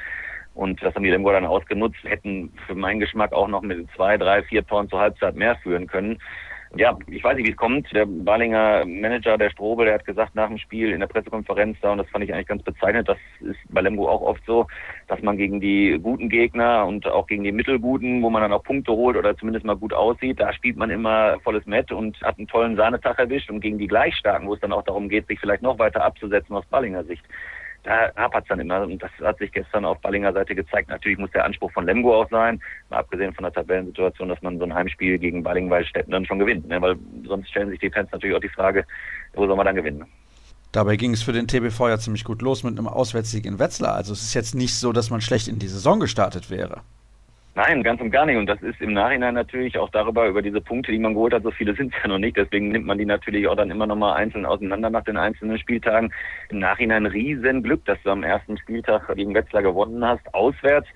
Und das haben die Lemgo dann ausgenutzt, hätten für meinen Geschmack auch noch mit zwei, drei, vier Toren zur Halbzeit mehr führen können ja, ich weiß nicht, wie es kommt. Der Balinger Manager, der Strobel, der hat gesagt nach dem Spiel in der Pressekonferenz da, und das fand ich eigentlich ganz bezeichnend, das ist bei Lemgo auch oft so, dass man gegen die guten Gegner und auch gegen die mittelguten, wo man dann auch Punkte holt oder zumindest mal gut aussieht, da spielt man immer volles Met und hat einen tollen Sahnetag erwischt und gegen die Gleichstarken, wo es dann auch darum geht, sich vielleicht noch weiter abzusetzen aus Ballinger Sicht da hapert es dann immer. Und das hat sich gestern auf Ballinger Seite gezeigt. Natürlich muss der Anspruch von Lemgo auch sein, mal abgesehen von der Tabellensituation, dass man so ein Heimspiel gegen Balling-Waldstätten dann schon gewinnt. Ne? Weil sonst stellen sich die Fans natürlich auch die Frage, wo soll man dann gewinnen? Dabei ging es für den TBV ja ziemlich gut los mit einem Auswärtssieg in Wetzlar. Also es ist jetzt nicht so, dass man schlecht in die Saison gestartet wäre. Nein, ganz und gar nicht. Und das ist im Nachhinein natürlich auch darüber, über diese Punkte, die man geholt hat, so viele sind es ja noch nicht. Deswegen nimmt man die natürlich auch dann immer nochmal einzeln auseinander nach den einzelnen Spieltagen. Im Nachhinein riesen Glück, dass du am ersten Spieltag gegen Wetzlar gewonnen hast, auswärts.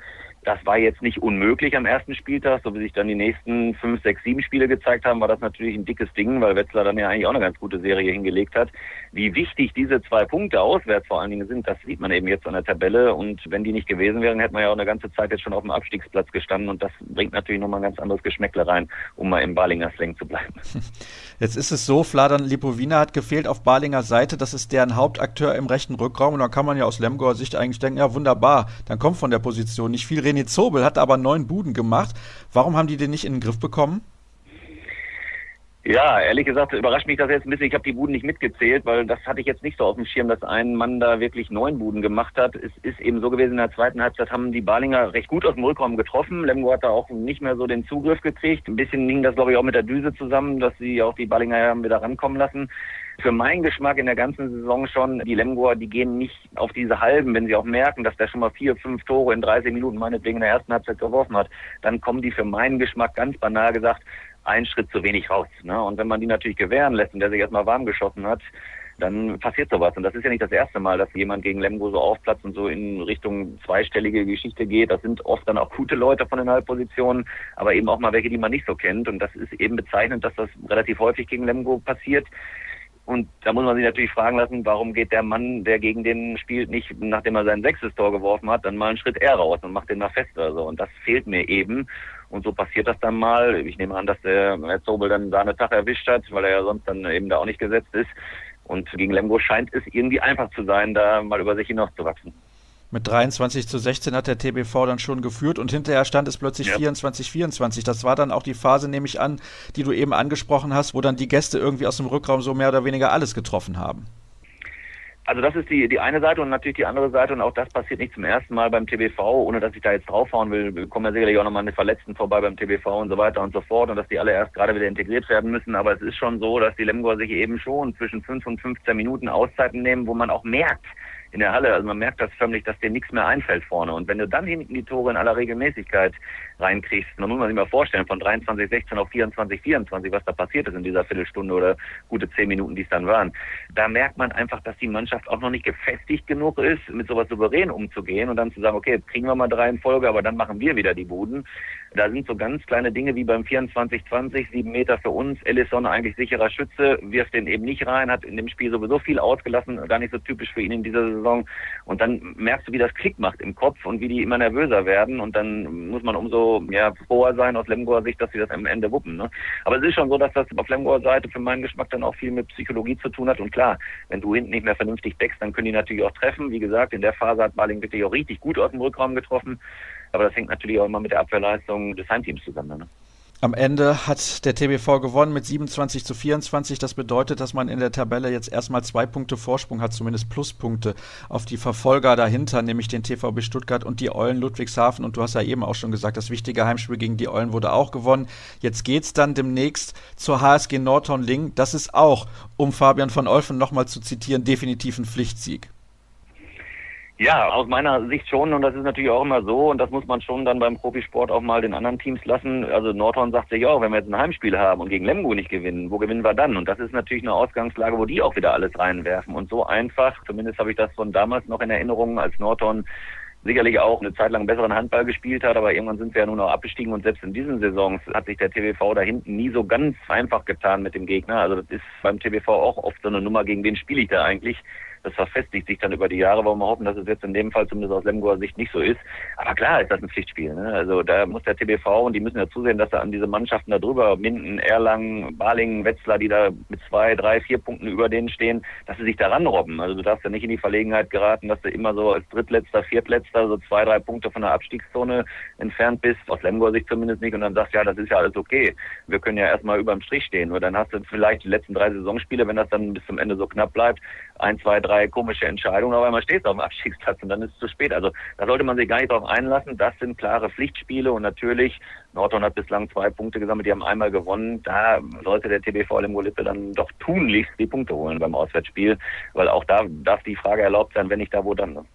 Das war jetzt nicht unmöglich am ersten Spieltag, so wie sich dann die nächsten fünf, sechs, sieben Spiele gezeigt haben, war das natürlich ein dickes Ding, weil Wetzlar dann ja eigentlich auch eine ganz gute Serie hingelegt hat. Wie wichtig diese zwei Punkte auswärts vor allen Dingen sind, das sieht man eben jetzt an der Tabelle. Und wenn die nicht gewesen wären, hätten wir ja auch eine ganze Zeit jetzt schon auf dem Abstiegsplatz gestanden. Und das bringt natürlich nochmal ein ganz anderes Geschmäckle rein, um mal im Balinger Slang zu bleiben. Jetzt ist es so, Fladan Lipovina hat gefehlt auf Balinger Seite. Das ist deren Hauptakteur im rechten Rückraum. Und da kann man ja aus Lemgoer Sicht eigentlich denken, ja wunderbar, dann kommt von der Position nicht viel. René Zobel hat aber neun Buden gemacht. Warum haben die den nicht in den Griff bekommen? Ja, ehrlich gesagt überrascht mich das jetzt ein bisschen. Ich habe die Buden nicht mitgezählt, weil das hatte ich jetzt nicht so auf dem Schirm, dass ein Mann da wirklich neun Buden gemacht hat. Es ist eben so gewesen, in der zweiten Halbzeit haben die Balinger recht gut aus dem Rückraum getroffen. Lemgo hat da auch nicht mehr so den Zugriff gekriegt. Ein bisschen hing das, glaube ich, auch mit der Düse zusammen, dass sie auch die Balinger haben wieder rankommen lassen für meinen Geschmack in der ganzen Saison schon, die Lemgoer, die gehen nicht auf diese Halben, wenn sie auch merken, dass der schon mal vier, fünf Tore in 30 Minuten meinetwegen in der ersten Halbzeit geworfen hat, dann kommen die für meinen Geschmack ganz banal gesagt einen Schritt zu wenig raus. Ne? Und wenn man die natürlich gewähren lässt und der sich erstmal warm geschossen hat, dann passiert sowas. Und das ist ja nicht das erste Mal, dass jemand gegen Lemgo so aufplatzt und so in Richtung zweistellige Geschichte geht. Das sind oft dann auch gute Leute von den Halbpositionen, aber eben auch mal welche, die man nicht so kennt. Und das ist eben bezeichnend, dass das relativ häufig gegen Lemgo passiert. Und da muss man sich natürlich fragen lassen, warum geht der Mann, der gegen den spielt, nicht, nachdem er sein sechstes Tor geworfen hat, dann mal einen Schritt eher raus und macht den mal fester. So. Und das fehlt mir eben. Und so passiert das dann mal. Ich nehme an, dass der Herr Zobel dann seine Tag erwischt hat, weil er ja sonst dann eben da auch nicht gesetzt ist. Und gegen Lemgo scheint es irgendwie einfach zu sein, da mal über sich hinauszuwachsen. Mit 23 zu 16 hat der TBV dann schon geführt und hinterher stand es plötzlich ja. 24, 24. Das war dann auch die Phase, nehme ich an, die du eben angesprochen hast, wo dann die Gäste irgendwie aus dem Rückraum so mehr oder weniger alles getroffen haben. Also das ist die, die eine Seite und natürlich die andere Seite und auch das passiert nicht zum ersten Mal beim TBV, ohne dass ich da jetzt draufhauen will. Wir kommen ja sicherlich auch nochmal mit Verletzten vorbei beim TBV und so weiter und so fort und dass die alle erst gerade wieder integriert werden müssen. Aber es ist schon so, dass die Lemgor sich eben schon zwischen 5 und 15 Minuten Auszeiten nehmen, wo man auch merkt, in der Halle. Also man merkt das förmlich, dass dir nichts mehr einfällt vorne. Und wenn du dann hinten die Tore in aller Regelmäßigkeit reinkriegst, dann muss man sich mal vorstellen, von 23, 16 auf 24, 24, was da passiert ist in dieser Viertelstunde oder gute zehn Minuten, die es dann waren. Da merkt man einfach, dass die Mannschaft auch noch nicht gefestigt genug ist, mit sowas souverän umzugehen und dann zu sagen, okay, jetzt kriegen wir mal drei in Folge, aber dann machen wir wieder die Buden. Da sind so ganz kleine Dinge wie beim 24-20, sieben Meter für uns. Ellison eigentlich sicherer Schütze, wirft den eben nicht rein, hat in dem Spiel sowieso viel ausgelassen, gar nicht so typisch für ihn in dieser Saison. Und dann merkst du, wie das Klick macht im Kopf und wie die immer nervöser werden. Und dann muss man umso ja, froher sein aus Lemgoer Sicht, dass sie das am Ende wuppen. Ne? Aber es ist schon so, dass das auf Lemgoer Seite für meinen Geschmack dann auch viel mit Psychologie zu tun hat. Und klar, wenn du hinten nicht mehr vernünftig deckst, dann können die natürlich auch treffen. Wie gesagt, in der Phase hat Marling wirklich auch richtig gut aus dem Rückraum getroffen. Aber das hängt natürlich auch immer mit der Abwehrleistung des Heimteams zusammen. Ne? Am Ende hat der TBV gewonnen mit 27 zu 24. Das bedeutet, dass man in der Tabelle jetzt erstmal zwei Punkte Vorsprung hat, zumindest Pluspunkte auf die Verfolger dahinter, nämlich den TVB Stuttgart und die Eulen Ludwigshafen. Und du hast ja eben auch schon gesagt, das wichtige Heimspiel gegen die Eulen wurde auch gewonnen. Jetzt geht's dann demnächst zur HSG Nordhorn-Ling. Das ist auch, um Fabian von Olfen nochmal zu zitieren, definitiv ein Pflichtsieg. Ja, aus meiner Sicht schon und das ist natürlich auch immer so und das muss man schon dann beim Profisport auch mal den anderen Teams lassen. Also Nordhorn sagt sich auch, wenn wir jetzt ein Heimspiel haben und gegen Lemgo nicht gewinnen, wo gewinnen wir dann? Und das ist natürlich eine Ausgangslage, wo die auch wieder alles reinwerfen und so einfach, zumindest habe ich das von damals noch in Erinnerung, als Nordhorn sicherlich auch eine Zeit lang besseren Handball gespielt hat, aber irgendwann sind wir ja nun auch abgestiegen und selbst in diesen Saisons hat sich der TBV da hinten nie so ganz einfach getan mit dem Gegner. Also das ist beim TBV auch oft so eine Nummer, gegen wen spiele ich da eigentlich? Das verfestigt sich dann über die Jahre. Wollen wir hoffen, dass es jetzt in dem Fall zumindest aus Lemgoer Sicht nicht so ist. Aber klar ist das ein Pflichtspiel. Ne? Also da muss der TBV und die müssen ja zusehen, dass er an diese Mannschaften da drüber, Minden, Erlangen, Balingen, Wetzlar, die da mit zwei, drei, vier Punkten über denen stehen, dass sie sich daran robben. Also du darfst ja nicht in die Verlegenheit geraten, dass du immer so als Drittletzter, Viertletzter so zwei, drei Punkte von der Abstiegszone entfernt bist, aus Lemgoer Sicht zumindest nicht, und dann sagst, ja, das ist ja alles okay. Wir können ja erstmal über dem Strich stehen. Nur dann hast du vielleicht die letzten drei Saisonspiele, wenn das dann bis zum Ende so knapp bleibt, ein, zwei, drei komische Entscheidungen, aber einmal stehst du auf dem Abstiegsplatz und dann ist es zu spät. Also da sollte man sich gar nicht darauf einlassen. Das sind klare Pflichtspiele und natürlich, Nordhorn hat bislang zwei Punkte gesammelt, die haben einmal gewonnen. Da sollte der TBV Lemgo Lippe dann doch tunlichst die Punkte holen beim Auswärtsspiel, weil auch da darf die Frage erlaubt sein, wenn nicht da, wo dann.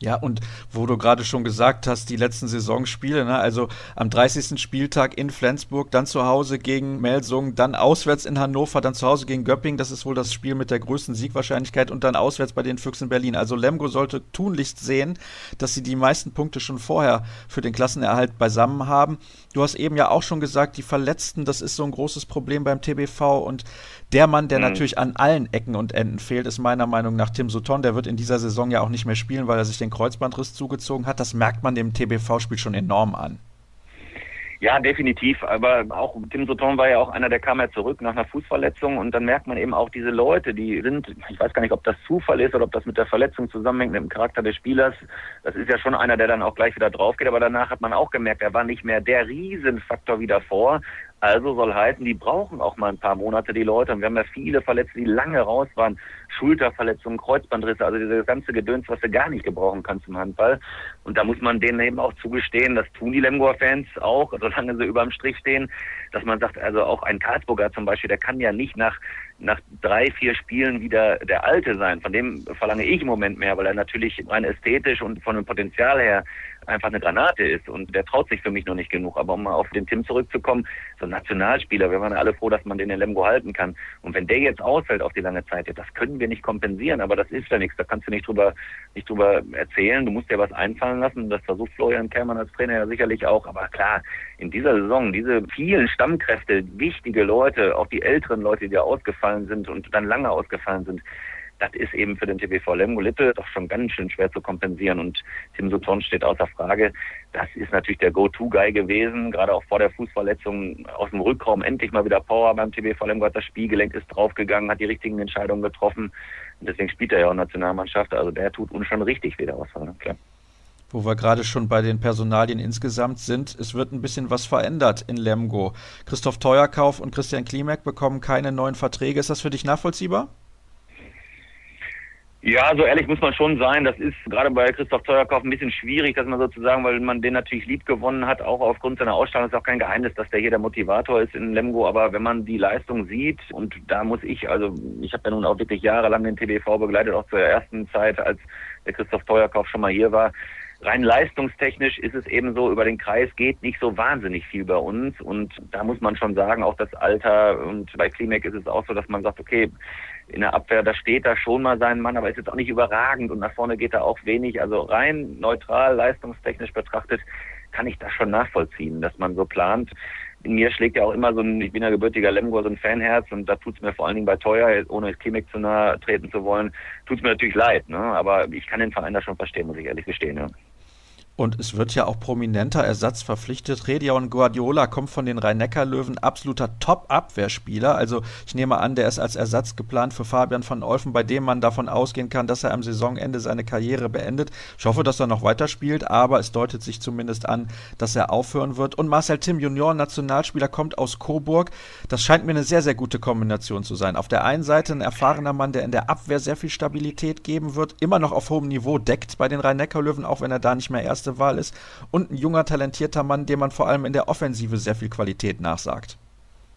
Ja, und wo du gerade schon gesagt hast, die letzten Saisonspiele, ne? also am 30. Spieltag in Flensburg, dann zu Hause gegen Melsung, dann auswärts in Hannover, dann zu Hause gegen Göpping, das ist wohl das Spiel mit der größten Siegwahrscheinlichkeit und dann auswärts bei den Füchsen Berlin. Also Lemgo sollte tunlichst sehen, dass sie die meisten Punkte schon vorher für den Klassenerhalt beisammen haben. Du hast eben ja auch schon gesagt, die Verletzten, das ist so ein großes Problem beim TBV und der Mann, der mhm. natürlich an allen Ecken und Enden fehlt, ist meiner Meinung nach Tim Sutton. Der wird in dieser Saison ja auch nicht mehr spielen, weil er sich den Kreuzbandriss zugezogen hat. Das merkt man dem TBV-Spiel schon enorm an. Ja, definitiv. Aber auch Tim Sutton war ja auch einer, der kam ja zurück nach einer Fußverletzung und dann merkt man eben auch diese Leute, die sind, ich weiß gar nicht, ob das Zufall ist oder ob das mit der Verletzung zusammenhängt, mit dem Charakter des Spielers. Das ist ja schon einer, der dann auch gleich wieder drauf geht, aber danach hat man auch gemerkt, er war nicht mehr der Riesenfaktor wie davor. Also soll heißen, die brauchen auch mal ein paar Monate, die Leute. Und wir haben ja viele Verletzte, die lange raus waren. Schulterverletzungen, Kreuzbandrisse, also dieses ganze Gedöns, was du gar nicht gebrauchen kannst im Handball. Und da muss man denen eben auch zugestehen, das tun die Lemgoer-Fans auch, solange sie überm Strich stehen, dass man sagt, also auch ein Karlsburger zum Beispiel, der kann ja nicht nach nach drei, vier Spielen wieder der Alte sein. Von dem verlange ich im Moment mehr, weil er natürlich rein ästhetisch und von dem Potenzial her einfach eine Granate ist und der traut sich für mich noch nicht genug. Aber um mal auf den Tim zurückzukommen, so ein Nationalspieler, wir waren alle froh, dass man den in Lemgo halten kann. Und wenn der jetzt ausfällt auf die lange Zeit, das können wir nicht kompensieren, aber das ist ja nichts, da kannst du nicht drüber, nicht drüber erzählen. Du musst dir was einfallen lassen. Das versucht Florian Kermann als Trainer ja sicherlich auch. Aber klar, in dieser Saison, diese vielen Stammkräfte, wichtige Leute, auch die älteren Leute, die ja ausgefallen sind und dann lange ausgefallen sind, das ist eben für den TBV Lemgo Lippe doch schon ganz schön schwer zu kompensieren. Und Tim Sutton steht außer Frage. Das ist natürlich der Go-To-Guy gewesen, gerade auch vor der Fußverletzung aus dem Rückraum endlich mal wieder Power beim TBV Lemgo hat das Spielgelenk ist draufgegangen, hat die richtigen Entscheidungen getroffen. Und deswegen spielt er ja auch Nationalmannschaft. Also der tut uns schon richtig wieder aus. Ne? Klar wo wir gerade schon bei den Personalien insgesamt sind. Es wird ein bisschen was verändert in Lemgo. Christoph Teuerkauf und Christian Klimek bekommen keine neuen Verträge. Ist das für dich nachvollziehbar? Ja, so ehrlich muss man schon sein. Das ist gerade bei Christoph Teuerkauf ein bisschen schwierig, dass man sozusagen, weil man den natürlich lieb gewonnen hat, auch aufgrund seiner Ausstrahlung ist auch kein Geheimnis, dass der hier der Motivator ist in Lemgo. Aber wenn man die Leistung sieht, und da muss ich, also ich habe ja nun auch wirklich jahrelang den TBV begleitet, auch zur ersten Zeit, als der Christoph Teuerkauf schon mal hier war, rein leistungstechnisch ist es eben so, über den Kreis geht nicht so wahnsinnig viel bei uns. Und da muss man schon sagen, auch das Alter und bei Klimek ist es auch so, dass man sagt, okay, in der Abwehr, da steht da schon mal sein Mann, aber ist jetzt auch nicht überragend und nach vorne geht da auch wenig. Also rein neutral, leistungstechnisch betrachtet, kann ich das schon nachvollziehen, dass man so plant. In mir schlägt ja auch immer so ein, ich bin ja gebürtiger Lemgo, so ein Fanherz und da tut's mir vor allen Dingen bei Teuer, ohne Klimek zu nahe treten zu wollen, tut's mir natürlich leid, ne? Aber ich kann den Verein da schon verstehen, muss ich ehrlich gestehen, ja. Und es wird ja auch prominenter Ersatz verpflichtet. Redion Guardiola kommt von den Rhein-Neckar-Löwen, absoluter Top-Abwehrspieler. Also ich nehme an, der ist als Ersatz geplant für Fabian von Olfen, bei dem man davon ausgehen kann, dass er am Saisonende seine Karriere beendet. Ich hoffe, dass er noch weiterspielt, aber es deutet sich zumindest an, dass er aufhören wird. Und Marcel Tim, Junior-Nationalspieler, kommt aus Coburg. Das scheint mir eine sehr, sehr gute Kombination zu sein. Auf der einen Seite ein erfahrener Mann, der in der Abwehr sehr viel Stabilität geben wird, immer noch auf hohem Niveau deckt bei den Rhein-Neckar-Löwen, auch wenn er da nicht mehr erst erste Wahl ist und ein junger, talentierter Mann, dem man vor allem in der Offensive sehr viel Qualität nachsagt.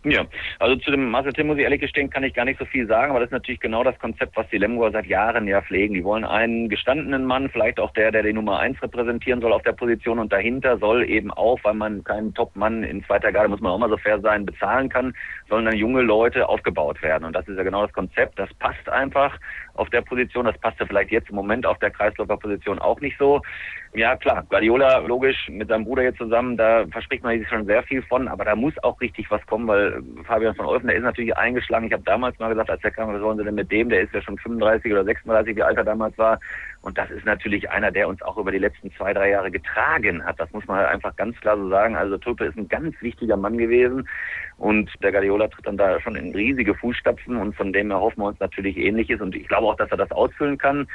Ja, also zu dem Marcel Tim muss ich ehrlich gestehen, kann ich gar nicht so viel sagen, aber das ist natürlich genau das Konzept, was die Lemgoer seit Jahren ja pflegen. Die wollen einen gestandenen Mann, vielleicht auch der, der die Nummer eins repräsentieren soll auf der Position und dahinter soll eben auch, weil man keinen Top-Mann in zweiter Garde, muss man auch mal so fair sein, bezahlen kann, sollen dann junge Leute aufgebaut werden. Und das ist ja genau das Konzept. Das passt einfach auf der Position. Das passte vielleicht jetzt im Moment auf der Kreisläuferposition auch nicht so. Ja, klar, Guardiola, logisch, mit seinem Bruder jetzt zusammen, da verspricht man sich schon sehr viel von, aber da muss auch richtig was kommen, weil Fabian von Olfen, der ist natürlich eingeschlagen. Ich habe damals mal gesagt, als er kam, was sollen sie denn mit dem? Der ist ja schon 35 oder 36, wie alt er damals war. Und das ist natürlich einer, der uns auch über die letzten zwei, drei Jahre getragen hat. Das muss man halt einfach ganz klar so sagen. Also Tulpe ist ein ganz wichtiger Mann gewesen. Und der Guardiola tritt dann da schon in riesige Fußstapfen und von dem erhoffen wir uns natürlich Ähnliches. Und ich glaube auch, dass er das ausfüllen kann.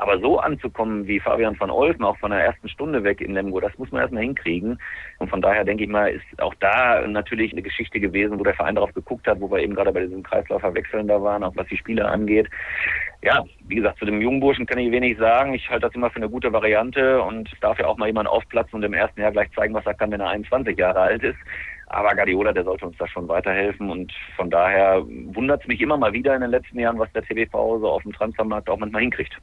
Aber so anzukommen wie Fabian van Olfen, auch von der ersten Stunde weg in Lemgo, das muss man erstmal hinkriegen. Und von daher denke ich mal, ist auch da natürlich eine Geschichte gewesen, wo der Verein darauf geguckt hat, wo wir eben gerade bei diesem Kreislauferwechseln da waren, auch was die Spieler angeht. Ja, wie gesagt, zu dem jungen Burschen kann ich wenig sagen. Ich halte das immer für eine gute Variante und darf ja auch mal jemand aufplatzen und im ersten Jahr gleich zeigen, was er kann, wenn er 21 Jahre alt ist. Aber Guardiola, der sollte uns da schon weiterhelfen und von daher wundert es mich immer mal wieder in den letzten Jahren, was der TVV so auf dem Transfermarkt auch manchmal hinkriegt.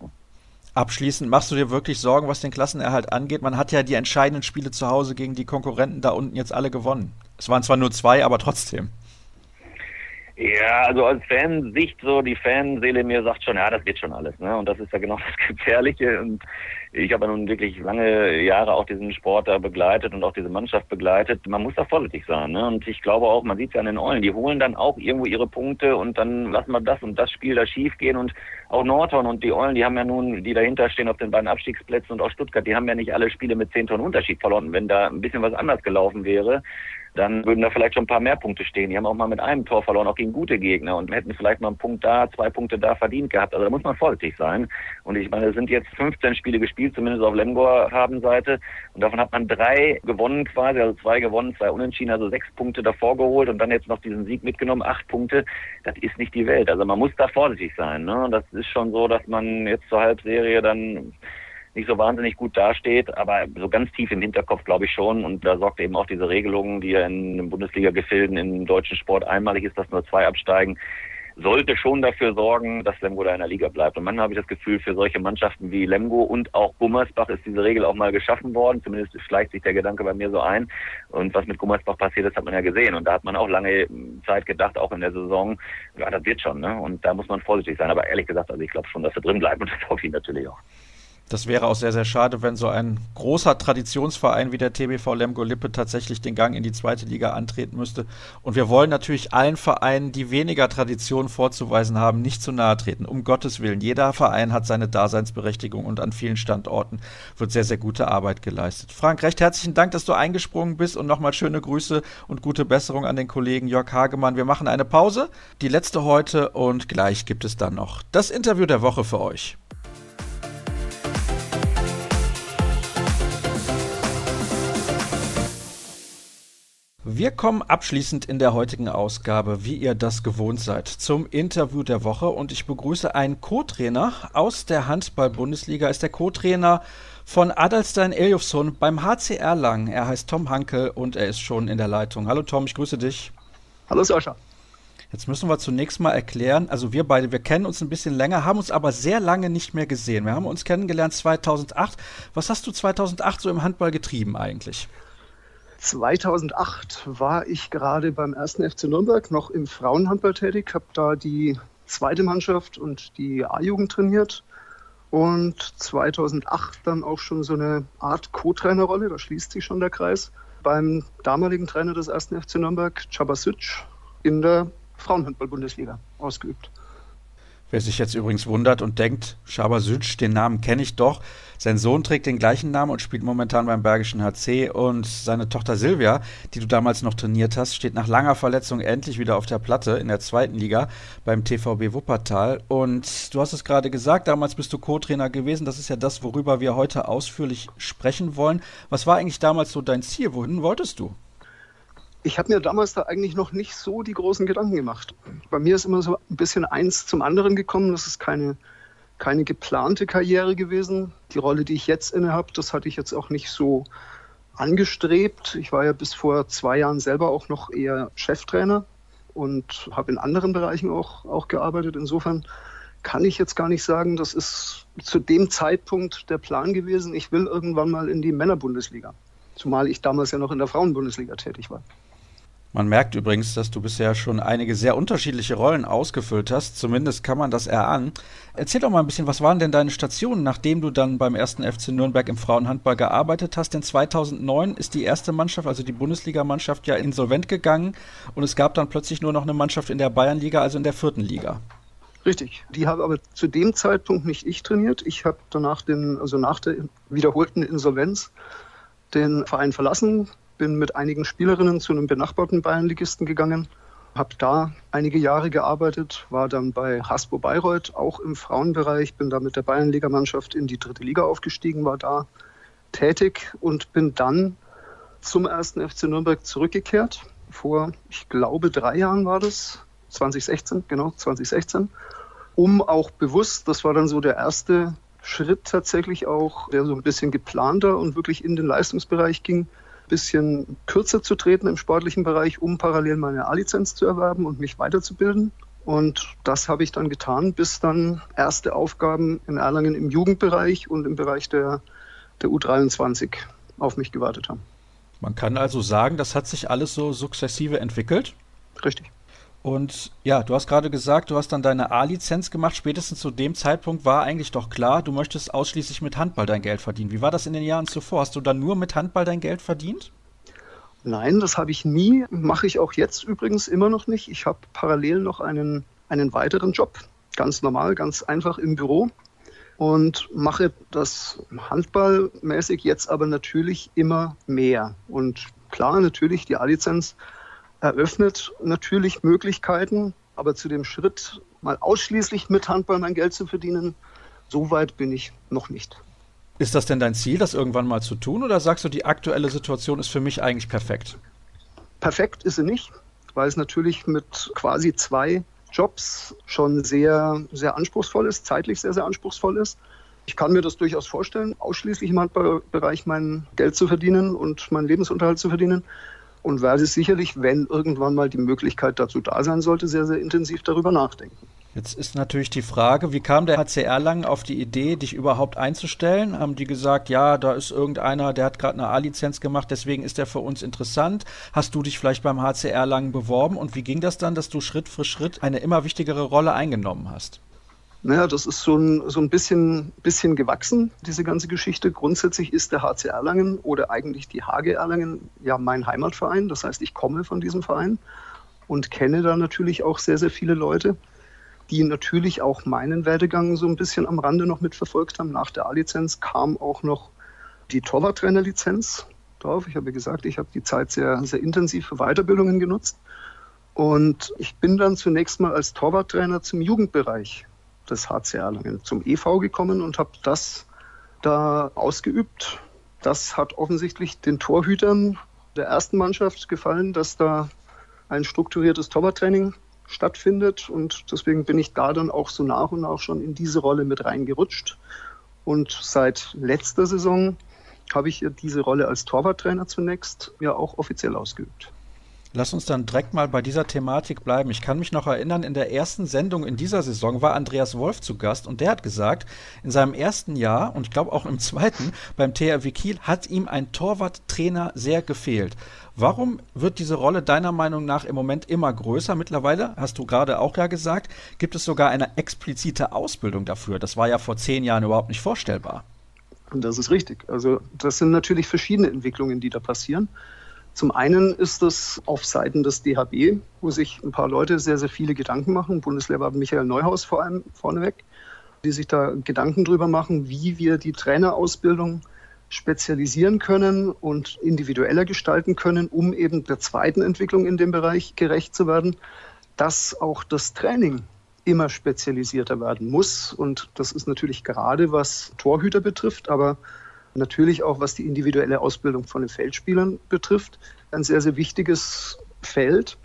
Abschließend, machst du dir wirklich Sorgen, was den Klassenerhalt angeht? Man hat ja die entscheidenden Spiele zu Hause gegen die Konkurrenten da unten jetzt alle gewonnen. Es waren zwar nur zwei, aber trotzdem. Ja, also als Fansicht, so die Fanseele mir sagt schon, ja, das wird schon alles. Ne? Und das ist ja genau das Gefährliche. Und ich habe ja nun wirklich lange Jahre auch diesen Sport da begleitet und auch diese Mannschaft begleitet. Man muss da vorsichtig sein. Ne? Und ich glaube auch, man sieht es ja an den Eulen, die holen dann auch irgendwo ihre Punkte und dann lassen wir das und das Spiel da schief gehen. Und auch Nordhorn und die Eulen, die haben ja nun, die dahinter stehen auf den beiden Abstiegsplätzen und auch Stuttgart, die haben ja nicht alle Spiele mit zehn Tonnen Unterschied verloren. Wenn da ein bisschen was anders gelaufen wäre, dann würden da vielleicht schon ein paar mehr Punkte stehen. Die haben auch mal mit einem Tor verloren, auch gegen gute Gegner und hätten vielleicht mal einen Punkt da, zwei Punkte da verdient gehabt. Also da muss man vorsichtig sein. Und ich meine, es sind jetzt 15 Spiele gespielt, zumindest auf Lemgor Habenseite. Und davon hat man drei gewonnen quasi, also zwei gewonnen, zwei unentschieden, also sechs Punkte davor geholt und dann jetzt noch diesen Sieg mitgenommen, acht Punkte. Das ist nicht die Welt. Also man muss da vorsichtig sein. Ne? Und das ist schon so, dass man jetzt zur Halbserie dann nicht so wahnsinnig gut dasteht, aber so ganz tief im Hinterkopf glaube ich schon. Und da sorgt eben auch diese Regelung, die ja in den Bundesliga-Gefilden im deutschen Sport einmalig ist, dass nur zwei absteigen. sollte schon dafür sorgen, dass Lemgo da in der Liga bleibt. Und manchmal habe ich das Gefühl, für solche Mannschaften wie Lemgo und auch Gummersbach ist diese Regel auch mal geschaffen worden. Zumindest schleicht sich der Gedanke bei mir so ein. Und was mit Gummersbach passiert ist, hat man ja gesehen. Und da hat man auch lange Zeit gedacht, auch in der Saison, ja, das wird schon. Ne? Und da muss man vorsichtig sein. Aber ehrlich gesagt, also ich glaube schon, dass er drin bleibt und das hoffe ich natürlich auch. Das wäre auch sehr, sehr schade, wenn so ein großer Traditionsverein wie der TBV Lemgo Lippe tatsächlich den Gang in die zweite Liga antreten müsste. Und wir wollen natürlich allen Vereinen, die weniger Tradition vorzuweisen haben, nicht zu nahe treten. Um Gottes Willen. Jeder Verein hat seine Daseinsberechtigung und an vielen Standorten wird sehr, sehr gute Arbeit geleistet. Frank, recht herzlichen Dank, dass du eingesprungen bist und nochmal schöne Grüße und gute Besserung an den Kollegen Jörg Hagemann. Wir machen eine Pause, die letzte heute und gleich gibt es dann noch das Interview der Woche für euch. Wir kommen abschließend in der heutigen Ausgabe, wie ihr das gewohnt seid, zum Interview der Woche und ich begrüße einen Co-Trainer aus der Handball-Bundesliga, ist der Co-Trainer von Adalstein Eljofsson beim HCR Lang. Er heißt Tom Hankel und er ist schon in der Leitung. Hallo Tom, ich grüße dich. Hallo Sascha. Jetzt müssen wir zunächst mal erklären, also wir beide, wir kennen uns ein bisschen länger, haben uns aber sehr lange nicht mehr gesehen. Wir haben uns kennengelernt 2008. Was hast du 2008 so im Handball getrieben eigentlich? 2008 war ich gerade beim ersten FC Nürnberg noch im Frauenhandball tätig, habe da die zweite Mannschaft und die A-Jugend trainiert und 2008 dann auch schon so eine Art Co-Trainerrolle, da schließt sich schon der Kreis, beim damaligen Trainer des ersten FC Nürnberg, Cabasic, in der Frauenhandball-Bundesliga ausgeübt. Wer sich jetzt übrigens wundert und denkt, Schabasic, den Namen kenne ich doch. Sein Sohn trägt den gleichen Namen und spielt momentan beim Bergischen HC und seine Tochter Silvia, die du damals noch trainiert hast, steht nach langer Verletzung endlich wieder auf der Platte in der zweiten Liga beim TVB Wuppertal. Und du hast es gerade gesagt, damals bist du Co-Trainer gewesen. Das ist ja das, worüber wir heute ausführlich sprechen wollen. Was war eigentlich damals so dein Ziel? Wohin wolltest du? Ich habe mir damals da eigentlich noch nicht so die großen Gedanken gemacht. Bei mir ist immer so ein bisschen eins zum anderen gekommen. Das ist keine, keine geplante Karriere gewesen. Die Rolle, die ich jetzt inne habe, das hatte ich jetzt auch nicht so angestrebt. Ich war ja bis vor zwei Jahren selber auch noch eher Cheftrainer und habe in anderen Bereichen auch, auch gearbeitet. Insofern kann ich jetzt gar nicht sagen, das ist zu dem Zeitpunkt der Plan gewesen. Ich will irgendwann mal in die Männerbundesliga. Zumal ich damals ja noch in der Frauenbundesliga tätig war. Man merkt übrigens, dass du bisher schon einige sehr unterschiedliche Rollen ausgefüllt hast. Zumindest kann man das erahnen. Erzähl doch mal ein bisschen, was waren denn deine Stationen, nachdem du dann beim ersten FC Nürnberg im Frauenhandball gearbeitet hast? Denn 2009 ist die erste Mannschaft, also die Bundesligamannschaft, ja insolvent gegangen und es gab dann plötzlich nur noch eine Mannschaft in der Bayernliga, also in der vierten Liga. Richtig. Die habe aber zu dem Zeitpunkt nicht ich trainiert. Ich habe danach den, also nach der wiederholten Insolvenz den Verein verlassen, bin mit einigen Spielerinnen zu einem benachbarten Bayernligisten gegangen, habe da einige Jahre gearbeitet, war dann bei Haspo Bayreuth auch im Frauenbereich, bin da mit der Bayernligamannschaft in die dritte Liga aufgestiegen, war da tätig und bin dann zum ersten FC Nürnberg zurückgekehrt. Vor, ich glaube, drei Jahren war das, 2016, genau, 2016, um auch bewusst, das war dann so der erste Schritt tatsächlich auch, der so ein bisschen geplanter und wirklich in den Leistungsbereich ging, bisschen kürzer zu treten im sportlichen Bereich, um parallel meine A-Lizenz zu erwerben und mich weiterzubilden. Und das habe ich dann getan, bis dann erste Aufgaben in Erlangen im Jugendbereich und im Bereich der, der U23 auf mich gewartet haben. Man kann also sagen, das hat sich alles so sukzessive entwickelt. Richtig. Und ja, du hast gerade gesagt, du hast dann deine A-Lizenz gemacht. Spätestens zu dem Zeitpunkt war eigentlich doch klar, du möchtest ausschließlich mit Handball dein Geld verdienen. Wie war das in den Jahren zuvor? Hast du dann nur mit Handball dein Geld verdient? Nein, das habe ich nie. Mache ich auch jetzt übrigens immer noch nicht. Ich habe parallel noch einen, einen weiteren Job. Ganz normal, ganz einfach im Büro. Und mache das handballmäßig jetzt aber natürlich immer mehr. Und klar, natürlich die A-Lizenz eröffnet natürlich Möglichkeiten, aber zu dem Schritt, mal ausschließlich mit Handball mein Geld zu verdienen, so weit bin ich noch nicht. Ist das denn dein Ziel, das irgendwann mal zu tun, oder sagst du, die aktuelle Situation ist für mich eigentlich perfekt? Perfekt ist sie nicht, weil es natürlich mit quasi zwei Jobs schon sehr, sehr anspruchsvoll ist, zeitlich sehr, sehr anspruchsvoll ist. Ich kann mir das durchaus vorstellen, ausschließlich im Handballbereich mein Geld zu verdienen und meinen Lebensunterhalt zu verdienen. Und werde sicherlich, wenn irgendwann mal die Möglichkeit dazu da sein sollte, sehr, sehr intensiv darüber nachdenken. Jetzt ist natürlich die Frage, wie kam der HCR lang auf die Idee, dich überhaupt einzustellen? Haben die gesagt, ja, da ist irgendeiner, der hat gerade eine A-Lizenz gemacht, deswegen ist der für uns interessant. Hast du dich vielleicht beim HCR lang beworben und wie ging das dann, dass du Schritt für Schritt eine immer wichtigere Rolle eingenommen hast? Naja, das ist so ein, so ein bisschen, bisschen gewachsen, diese ganze Geschichte. Grundsätzlich ist der HC Erlangen oder eigentlich die HG Erlangen ja mein Heimatverein. Das heißt, ich komme von diesem Verein und kenne da natürlich auch sehr, sehr viele Leute die natürlich auch meinen Werdegang so ein bisschen am Rande noch mitverfolgt haben. Nach der A-Lizenz kam auch noch die Torwarttrainer-Lizenz drauf. Ich habe gesagt, ich habe die Zeit sehr, sehr intensiv für Weiterbildungen genutzt. Und ich bin dann zunächst mal als Torwarttrainer zum Jugendbereich des HC Erlangen, zum EV gekommen und habe das da ausgeübt. Das hat offensichtlich den Torhütern der ersten Mannschaft gefallen, dass da ein strukturiertes Torwarttraining stattfindet. Und deswegen bin ich da dann auch so nach und nach schon in diese Rolle mit reingerutscht. Und seit letzter Saison habe ich diese Rolle als Torwarttrainer zunächst ja auch offiziell ausgeübt. Lass uns dann direkt mal bei dieser Thematik bleiben. Ich kann mich noch erinnern, in der ersten Sendung in dieser Saison war Andreas Wolf zu Gast und der hat gesagt, in seinem ersten Jahr und ich glaube auch im zweiten beim THW Kiel hat ihm ein Torwarttrainer sehr gefehlt. Warum wird diese Rolle deiner Meinung nach im Moment immer größer? Mittlerweile, hast du gerade auch ja gesagt, gibt es sogar eine explizite Ausbildung dafür. Das war ja vor zehn Jahren überhaupt nicht vorstellbar. Und das ist richtig. Also das sind natürlich verschiedene Entwicklungen, die da passieren. Zum einen ist das auf Seiten des DHB, wo sich ein paar Leute sehr, sehr viele Gedanken machen. Bundeslehrer Michael Neuhaus vor allem vorneweg, die sich da Gedanken drüber machen, wie wir die Trainerausbildung spezialisieren können und individueller gestalten können, um eben der zweiten Entwicklung in dem Bereich gerecht zu werden, dass auch das Training immer spezialisierter werden muss. Und das ist natürlich gerade was Torhüter betrifft, aber natürlich auch was die individuelle Ausbildung von den Feldspielern betrifft, ein sehr, sehr wichtiges Feld,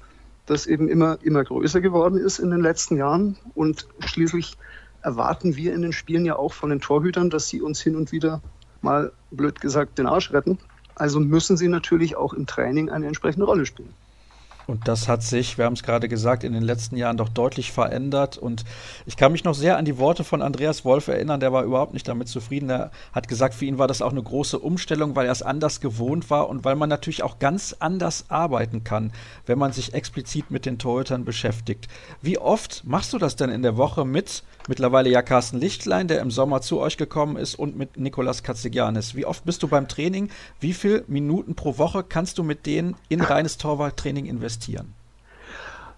das eben immer, immer größer geworden ist in den letzten Jahren. Und schließlich erwarten wir in den Spielen ja auch von den Torhütern, dass sie uns hin und wieder mal blöd gesagt den Arsch retten. Also müssen sie natürlich auch im Training eine entsprechende Rolle spielen. Und das hat sich, wir haben es gerade gesagt, in den letzten Jahren doch deutlich verändert. Und ich kann mich noch sehr an die Worte von Andreas Wolf erinnern. Der war überhaupt nicht damit zufrieden. Er hat gesagt, für ihn war das auch eine große Umstellung, weil er es anders gewohnt war und weil man natürlich auch ganz anders arbeiten kann, wenn man sich explizit mit den Torhütern beschäftigt. Wie oft machst du das denn in der Woche mit mittlerweile ja Carsten Lichtlein, der im Sommer zu euch gekommen ist, und mit Nikolas Katzigianis? Wie oft bist du beim Training? Wie viele Minuten pro Woche kannst du mit denen in reines Torwarttraining investieren?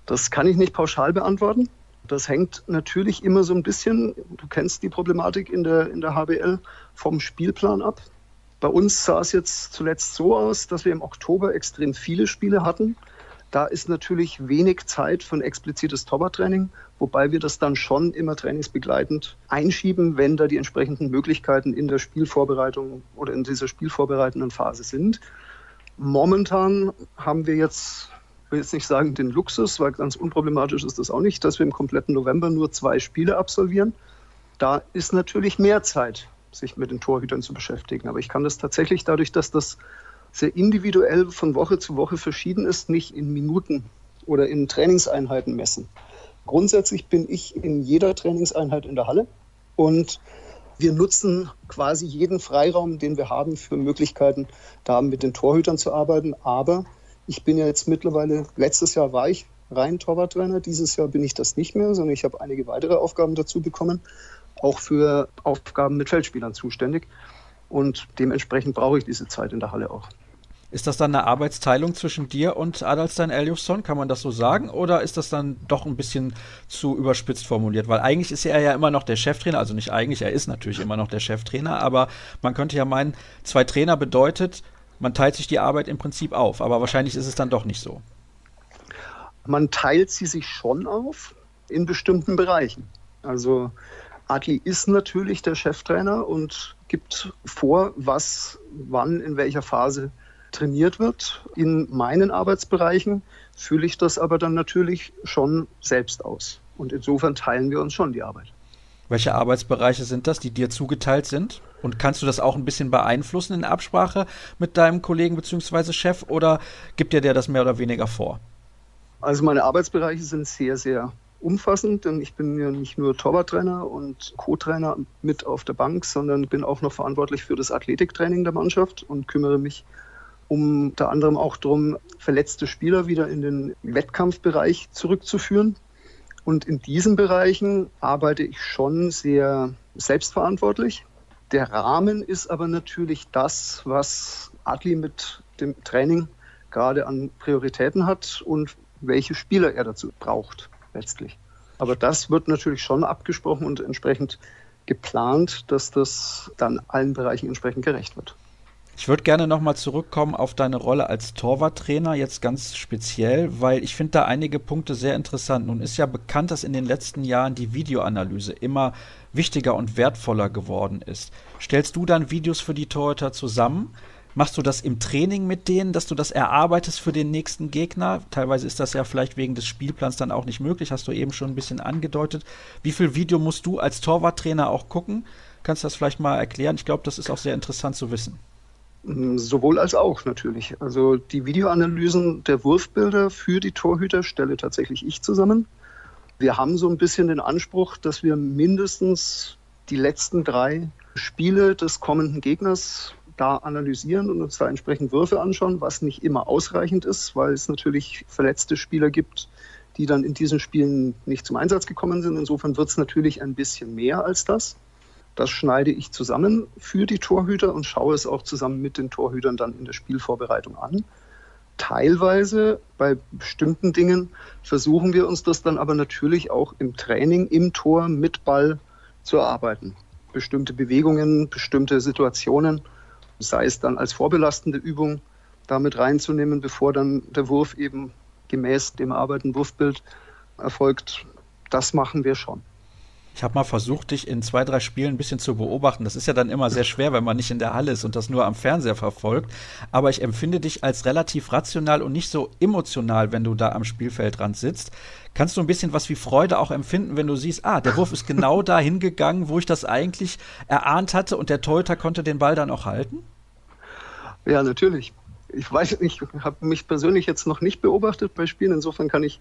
Das kann ich nicht pauschal beantworten. Das hängt natürlich immer so ein bisschen, du kennst die Problematik in der, in der HBL, vom Spielplan ab. Bei uns sah es jetzt zuletzt so aus, dass wir im Oktober extrem viele Spiele hatten. Da ist natürlich wenig Zeit für ein explizites Torwarttraining, wobei wir das dann schon immer trainingsbegleitend einschieben, wenn da die entsprechenden Möglichkeiten in der Spielvorbereitung oder in dieser spielvorbereitenden Phase sind. Momentan haben wir jetzt will jetzt nicht sagen den Luxus, weil ganz unproblematisch ist das auch nicht, dass wir im kompletten November nur zwei Spiele absolvieren. Da ist natürlich mehr Zeit, sich mit den Torhütern zu beschäftigen. Aber ich kann das tatsächlich dadurch, dass das sehr individuell von Woche zu Woche verschieden ist, nicht in Minuten oder in Trainingseinheiten messen. Grundsätzlich bin ich in jeder Trainingseinheit in der Halle und wir nutzen quasi jeden Freiraum, den wir haben, für Möglichkeiten, da mit den Torhütern zu arbeiten. Aber ich bin ja jetzt mittlerweile, letztes Jahr war ich rein Torwarttrainer, dieses Jahr bin ich das nicht mehr, sondern ich habe einige weitere Aufgaben dazu bekommen, auch für Aufgaben mit Feldspielern zuständig. Und dementsprechend brauche ich diese Zeit in der Halle auch. Ist das dann eine Arbeitsteilung zwischen dir und Adalstein Eljufsson? Kann man das so sagen? Oder ist das dann doch ein bisschen zu überspitzt formuliert? Weil eigentlich ist er ja immer noch der Cheftrainer, also nicht eigentlich, er ist natürlich immer noch der Cheftrainer, aber man könnte ja meinen, zwei Trainer bedeutet, man teilt sich die Arbeit im Prinzip auf, aber wahrscheinlich ist es dann doch nicht so. Man teilt sie sich schon auf in bestimmten Bereichen. Also Adli ist natürlich der Cheftrainer und gibt vor, was wann in welcher Phase trainiert wird. In meinen Arbeitsbereichen fühle ich das aber dann natürlich schon selbst aus. Und insofern teilen wir uns schon die Arbeit. Welche Arbeitsbereiche sind das, die dir zugeteilt sind? Und kannst du das auch ein bisschen beeinflussen in Absprache mit deinem Kollegen bzw. Chef oder gibt dir der das mehr oder weniger vor? Also meine Arbeitsbereiche sind sehr, sehr umfassend, denn ich bin ja nicht nur Torwarttrainer und Co-Trainer mit auf der Bank, sondern bin auch noch verantwortlich für das Athletiktraining der Mannschaft und kümmere mich um unter anderem auch darum, verletzte Spieler wieder in den Wettkampfbereich zurückzuführen. Und in diesen Bereichen arbeite ich schon sehr selbstverantwortlich. Der Rahmen ist aber natürlich das, was Adli mit dem Training gerade an Prioritäten hat und welche Spieler er dazu braucht letztlich. Aber das wird natürlich schon abgesprochen und entsprechend geplant, dass das dann allen Bereichen entsprechend gerecht wird. Ich würde gerne nochmal zurückkommen auf deine Rolle als Torwarttrainer, jetzt ganz speziell, weil ich finde da einige Punkte sehr interessant. Nun ist ja bekannt, dass in den letzten Jahren die Videoanalyse immer wichtiger und wertvoller geworden ist. Stellst du dann Videos für die Torhüter zusammen? Machst du das im Training mit denen, dass du das erarbeitest für den nächsten Gegner? Teilweise ist das ja vielleicht wegen des Spielplans dann auch nicht möglich, hast du eben schon ein bisschen angedeutet. Wie viel Video musst du als Torwarttrainer auch gucken? Kannst du das vielleicht mal erklären? Ich glaube, das ist auch sehr interessant zu wissen. Sowohl als auch natürlich. Also die Videoanalysen der Wurfbilder für die Torhüter stelle tatsächlich ich zusammen. Wir haben so ein bisschen den Anspruch, dass wir mindestens die letzten drei Spiele des kommenden Gegners da analysieren und uns da entsprechend Würfe anschauen, was nicht immer ausreichend ist, weil es natürlich verletzte Spieler gibt, die dann in diesen Spielen nicht zum Einsatz gekommen sind. Insofern wird es natürlich ein bisschen mehr als das. Das schneide ich zusammen für die Torhüter und schaue es auch zusammen mit den Torhütern dann in der Spielvorbereitung an. Teilweise bei bestimmten Dingen versuchen wir uns das dann aber natürlich auch im Training, im Tor mit Ball zu erarbeiten. Bestimmte Bewegungen, bestimmte Situationen, sei es dann als vorbelastende Übung damit reinzunehmen, bevor dann der Wurf eben gemäß dem erarbeiteten Wurfbild erfolgt. Das machen wir schon. Ich habe mal versucht, dich in zwei, drei Spielen ein bisschen zu beobachten. Das ist ja dann immer sehr schwer, wenn man nicht in der Halle ist und das nur am Fernseher verfolgt. Aber ich empfinde dich als relativ rational und nicht so emotional, wenn du da am Spielfeldrand sitzt. Kannst du ein bisschen was wie Freude auch empfinden, wenn du siehst, ah, der Wurf ist genau da hingegangen, wo ich das eigentlich erahnt hatte und der Torhüter konnte den Ball dann auch halten? Ja, natürlich. Ich weiß, ich habe mich persönlich jetzt noch nicht beobachtet bei Spielen. Insofern kann ich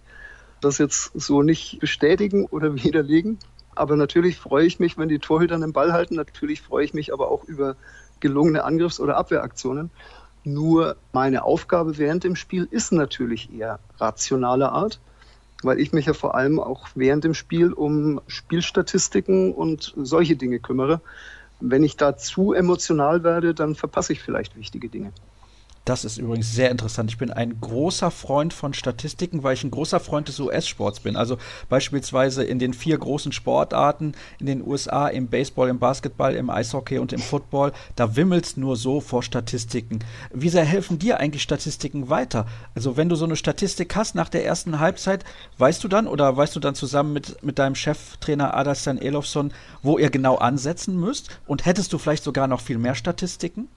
das jetzt so nicht bestätigen oder widerlegen. Aber natürlich freue ich mich, wenn die Torhüter den Ball halten. Natürlich freue ich mich aber auch über gelungene Angriffs- oder Abwehraktionen. Nur meine Aufgabe während dem Spiel ist natürlich eher rationaler Art, weil ich mich ja vor allem auch während dem Spiel um Spielstatistiken und solche Dinge kümmere. Wenn ich da zu emotional werde, dann verpasse ich vielleicht wichtige Dinge. Das ist übrigens sehr interessant. Ich bin ein großer Freund von Statistiken, weil ich ein großer Freund des US-Sports bin. Also beispielsweise in den vier großen Sportarten in den USA, im Baseball, im Basketball, im Eishockey und im Football, da wimmelst nur so vor Statistiken. Wie sehr helfen dir eigentlich Statistiken weiter? Also wenn du so eine Statistik hast nach der ersten Halbzeit, weißt du dann oder weißt du dann zusammen mit, mit deinem Cheftrainer Adastan Elofsson, wo ihr genau ansetzen müsst? Und hättest du vielleicht sogar noch viel mehr Statistiken?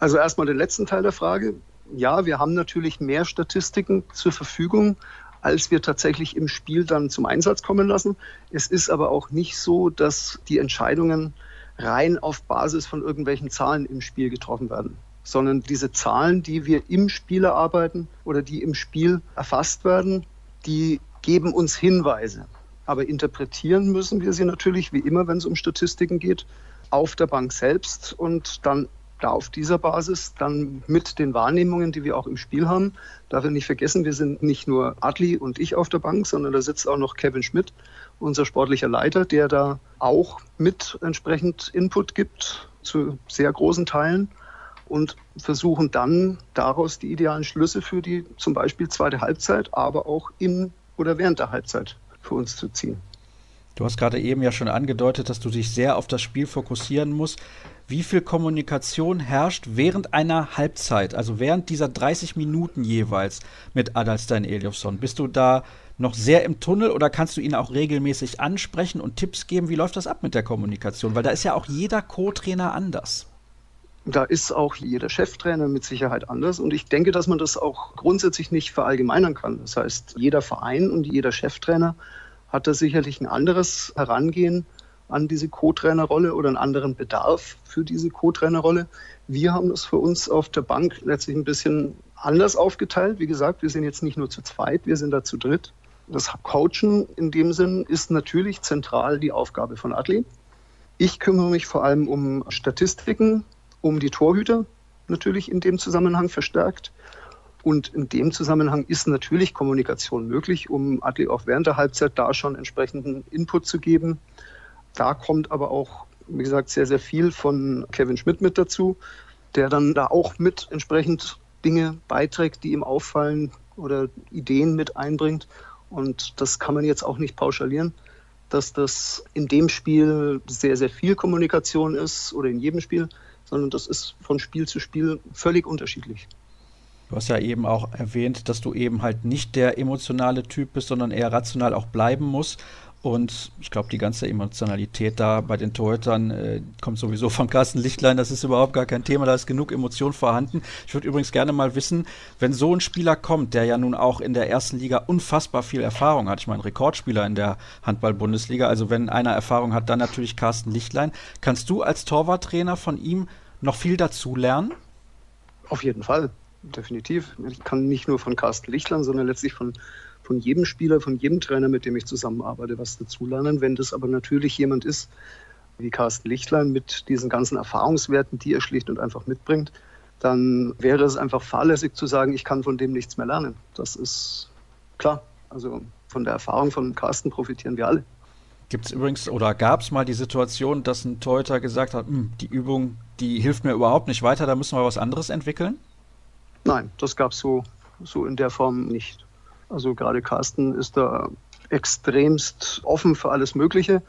Also erstmal den letzten Teil der Frage. Ja, wir haben natürlich mehr Statistiken zur Verfügung, als wir tatsächlich im Spiel dann zum Einsatz kommen lassen. Es ist aber auch nicht so, dass die Entscheidungen rein auf Basis von irgendwelchen Zahlen im Spiel getroffen werden, sondern diese Zahlen, die wir im Spiel erarbeiten oder die im Spiel erfasst werden, die geben uns Hinweise. Aber interpretieren müssen wir sie natürlich, wie immer, wenn es um Statistiken geht, auf der Bank selbst und dann da auf dieser Basis dann mit den Wahrnehmungen, die wir auch im Spiel haben, darf ich nicht vergessen, wir sind nicht nur Adli und ich auf der Bank, sondern da sitzt auch noch Kevin Schmidt, unser sportlicher Leiter, der da auch mit entsprechend Input gibt zu sehr großen Teilen und versuchen dann daraus die idealen Schlüsse für die zum Beispiel zweite Halbzeit, aber auch in oder während der Halbzeit für uns zu ziehen. Du hast gerade eben ja schon angedeutet, dass du dich sehr auf das Spiel fokussieren musst wie viel Kommunikation herrscht während einer Halbzeit, also während dieser 30 Minuten jeweils mit Adalstein Eliofsson? Bist du da noch sehr im Tunnel oder kannst du ihn auch regelmäßig ansprechen und Tipps geben? Wie läuft das ab mit der Kommunikation? Weil da ist ja auch jeder Co-Trainer anders. Da ist auch jeder Cheftrainer mit Sicherheit anders und ich denke, dass man das auch grundsätzlich nicht verallgemeinern kann. Das heißt, jeder Verein und jeder Cheftrainer hat da sicherlich ein anderes Herangehen an diese Co-Trainerrolle oder einen anderen Bedarf für diese Co-Trainerrolle. Wir haben das für uns auf der Bank letztlich ein bisschen anders aufgeteilt. Wie gesagt, wir sind jetzt nicht nur zu zweit, wir sind da zu dritt. Das Coachen in dem Sinn ist natürlich zentral die Aufgabe von Adli. Ich kümmere mich vor allem um Statistiken, um die Torhüter natürlich in dem Zusammenhang verstärkt. Und in dem Zusammenhang ist natürlich Kommunikation möglich, um Adli auch während der Halbzeit da schon entsprechenden Input zu geben. Da kommt aber auch, wie gesagt, sehr, sehr viel von Kevin Schmidt mit dazu, der dann da auch mit entsprechend Dinge beiträgt, die ihm auffallen oder Ideen mit einbringt. Und das kann man jetzt auch nicht pauschalieren, dass das in dem Spiel sehr, sehr viel Kommunikation ist oder in jedem Spiel, sondern das ist von Spiel zu Spiel völlig unterschiedlich. Du hast ja eben auch erwähnt, dass du eben halt nicht der emotionale Typ bist, sondern eher rational auch bleiben musst. Und ich glaube, die ganze Emotionalität da bei den Torhütern äh, kommt sowieso von Carsten Lichtlein. Das ist überhaupt gar kein Thema. Da ist genug Emotion vorhanden. Ich würde übrigens gerne mal wissen, wenn so ein Spieler kommt, der ja nun auch in der ersten Liga unfassbar viel Erfahrung hat. Ich meine, Rekordspieler in der Handball-Bundesliga. Also wenn einer Erfahrung hat, dann natürlich Carsten Lichtlein. Kannst du als Torwarttrainer von ihm noch viel dazu lernen? Auf jeden Fall. Definitiv. Ich kann nicht nur von Carsten Lichtlein, sondern letztlich von von jedem Spieler, von jedem Trainer, mit dem ich zusammenarbeite, was dazulernen. Wenn das aber natürlich jemand ist, wie Carsten Lichtlein mit diesen ganzen Erfahrungswerten, die er schlicht und einfach mitbringt, dann wäre es einfach fahrlässig zu sagen, ich kann von dem nichts mehr lernen. Das ist klar. Also von der Erfahrung von Carsten profitieren wir alle. Gibt es übrigens oder gab es mal die Situation, dass ein Torhüter gesagt hat, hm, die Übung, die hilft mir überhaupt nicht weiter, da müssen wir was anderes entwickeln? Nein, das gab es so, so in der Form nicht. Also gerade Carsten ist da extremst offen für alles Mögliche.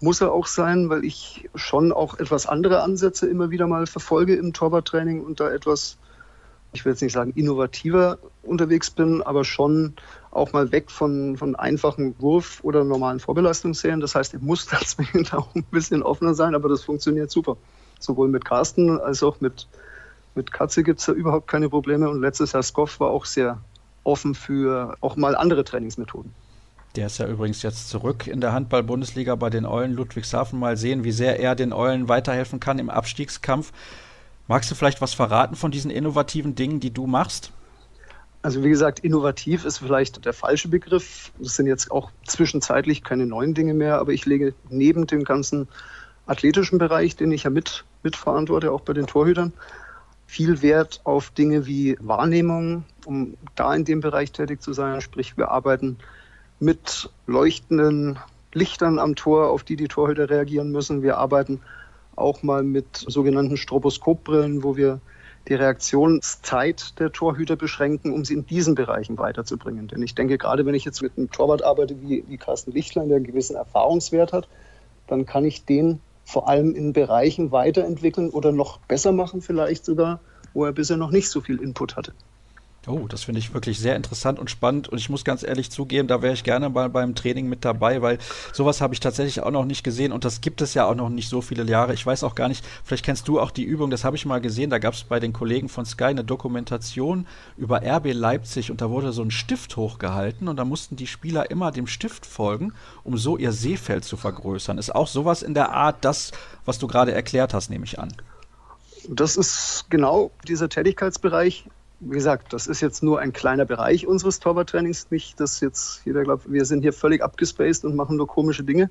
Muss er auch sein, weil ich schon auch etwas andere Ansätze immer wieder mal verfolge im Torwarttraining und da etwas, ich will jetzt nicht sagen innovativer unterwegs bin, aber schon auch mal weg von, von einfachen Wurf- oder normalen Vorbelastungsserien. Das heißt, er muss deswegen auch ein bisschen offener sein, aber das funktioniert super. Sowohl mit Carsten als auch mit, mit Katze gibt es da überhaupt keine Probleme. Und letztes Jahr Skoff war auch sehr offen für auch mal andere Trainingsmethoden. Der ist ja übrigens jetzt zurück in der Handball-Bundesliga bei den Eulen Ludwigshafen. Mal sehen, wie sehr er den Eulen weiterhelfen kann im Abstiegskampf. Magst du vielleicht was verraten von diesen innovativen Dingen, die du machst? Also wie gesagt, innovativ ist vielleicht der falsche Begriff. Das sind jetzt auch zwischenzeitlich keine neuen Dinge mehr, aber ich lege neben dem ganzen athletischen Bereich, den ich ja mit, mitverantworte, auch bei den Torhütern, viel Wert auf Dinge wie Wahrnehmung, um da in dem Bereich tätig zu sein. Sprich, wir arbeiten mit leuchtenden Lichtern am Tor, auf die die Torhüter reagieren müssen. Wir arbeiten auch mal mit sogenannten Stroboskopbrillen, wo wir die Reaktionszeit der Torhüter beschränken, um sie in diesen Bereichen weiterzubringen. Denn ich denke, gerade wenn ich jetzt mit einem Torwart arbeite wie, wie Carsten Lichtlein, der einen gewissen Erfahrungswert hat, dann kann ich den vor allem in Bereichen weiterentwickeln oder noch besser machen vielleicht sogar, wo er bisher noch nicht so viel Input hatte. Oh, das finde ich wirklich sehr interessant und spannend. Und ich muss ganz ehrlich zugeben, da wäre ich gerne mal beim Training mit dabei, weil sowas habe ich tatsächlich auch noch nicht gesehen. Und das gibt es ja auch noch nicht so viele Jahre. Ich weiß auch gar nicht, vielleicht kennst du auch die Übung, das habe ich mal gesehen. Da gab es bei den Kollegen von Sky eine Dokumentation über RB Leipzig und da wurde so ein Stift hochgehalten und da mussten die Spieler immer dem Stift folgen, um so ihr Seefeld zu vergrößern. Ist auch sowas in der Art das, was du gerade erklärt hast, nehme ich an. Das ist genau dieser Tätigkeitsbereich, wie gesagt, das ist jetzt nur ein kleiner Bereich unseres Torwarttrainings. Nicht, dass jetzt jeder glaubt, wir sind hier völlig abgespaced und machen nur komische Dinge.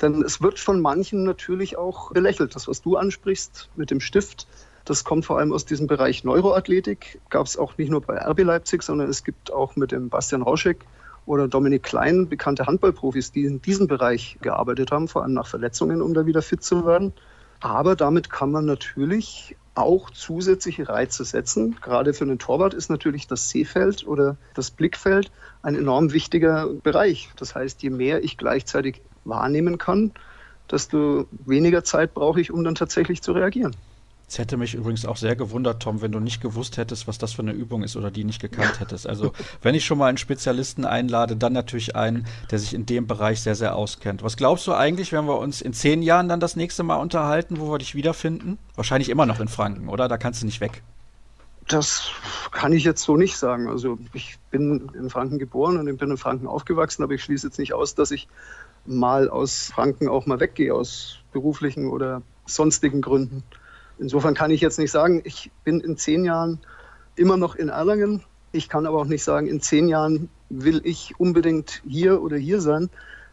Denn es wird von manchen natürlich auch belächelt. Das, was du ansprichst mit dem Stift, das kommt vor allem aus diesem Bereich Neuroathletik. Gab es auch nicht nur bei RB Leipzig, sondern es gibt auch mit dem Bastian Rauschek oder Dominik Klein bekannte Handballprofis, die in diesem Bereich gearbeitet haben, vor allem nach Verletzungen, um da wieder fit zu werden. Aber damit kann man natürlich auch zusätzliche Reize setzen. Gerade für einen Torwart ist natürlich das Sehfeld oder das Blickfeld ein enorm wichtiger Bereich. Das heißt, je mehr ich gleichzeitig wahrnehmen kann, desto weniger Zeit brauche ich, um dann tatsächlich zu reagieren. Es hätte mich übrigens auch sehr gewundert, Tom, wenn du nicht gewusst hättest, was das für eine Übung ist oder die nicht gekannt hättest. Also, wenn ich schon mal einen Spezialisten einlade, dann natürlich einen, der sich in dem Bereich sehr, sehr auskennt. Was glaubst du eigentlich, wenn wir uns in zehn Jahren dann das nächste Mal unterhalten, wo wir dich wiederfinden? Wahrscheinlich immer noch in Franken, oder? Da kannst du nicht weg. Das kann ich jetzt so nicht sagen. Also ich bin in Franken geboren und ich bin in Franken aufgewachsen, aber ich schließe jetzt nicht aus, dass ich mal aus Franken auch mal weggehe, aus beruflichen oder sonstigen Gründen. Insofern kann ich jetzt nicht sagen, ich bin in zehn Jahren immer noch in Erlangen. Ich kann aber auch nicht sagen, in zehn Jahren will ich unbedingt hier oder hier sein.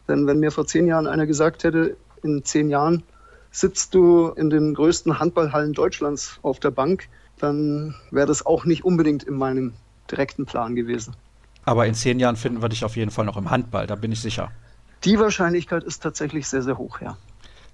Denn wenn mir vor zehn Jahren einer gesagt hätte, in zehn Jahren sitzt du in den größten Handballhallen Deutschlands auf der Bank, dann wäre das auch nicht unbedingt in meinem direkten Plan gewesen. Aber in zehn Jahren finden wir dich auf jeden Fall noch im Handball, da bin ich sicher. Die Wahrscheinlichkeit ist tatsächlich sehr, sehr hoch, ja.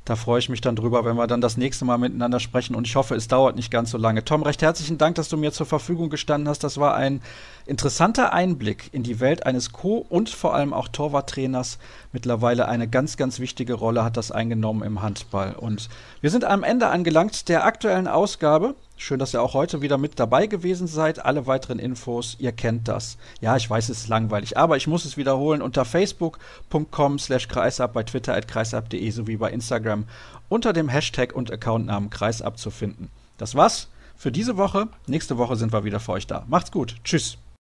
Da freue ich mich dann drüber, wenn wir dann das nächste Mal miteinander sprechen und ich hoffe, es dauert nicht ganz so lange. Tom, recht herzlichen Dank, dass du mir zur Verfügung gestanden hast. Das war ein interessanter Einblick in die Welt eines Co- und vor allem auch Torwarttrainers. Mittlerweile eine ganz, ganz wichtige Rolle hat das eingenommen im Handball. Und wir sind am Ende angelangt der aktuellen Ausgabe. Schön, dass ihr auch heute wieder mit dabei gewesen seid. Alle weiteren Infos, ihr kennt das. Ja, ich weiß, es ist langweilig, aber ich muss es wiederholen unter facebook.com slash kreisab, bei Twitter at kreisab.de sowie bei Instagram unter dem Hashtag und Accountnamen kreisab zu finden. Das war's für diese Woche. Nächste Woche sind wir wieder für euch da. Macht's gut. Tschüss.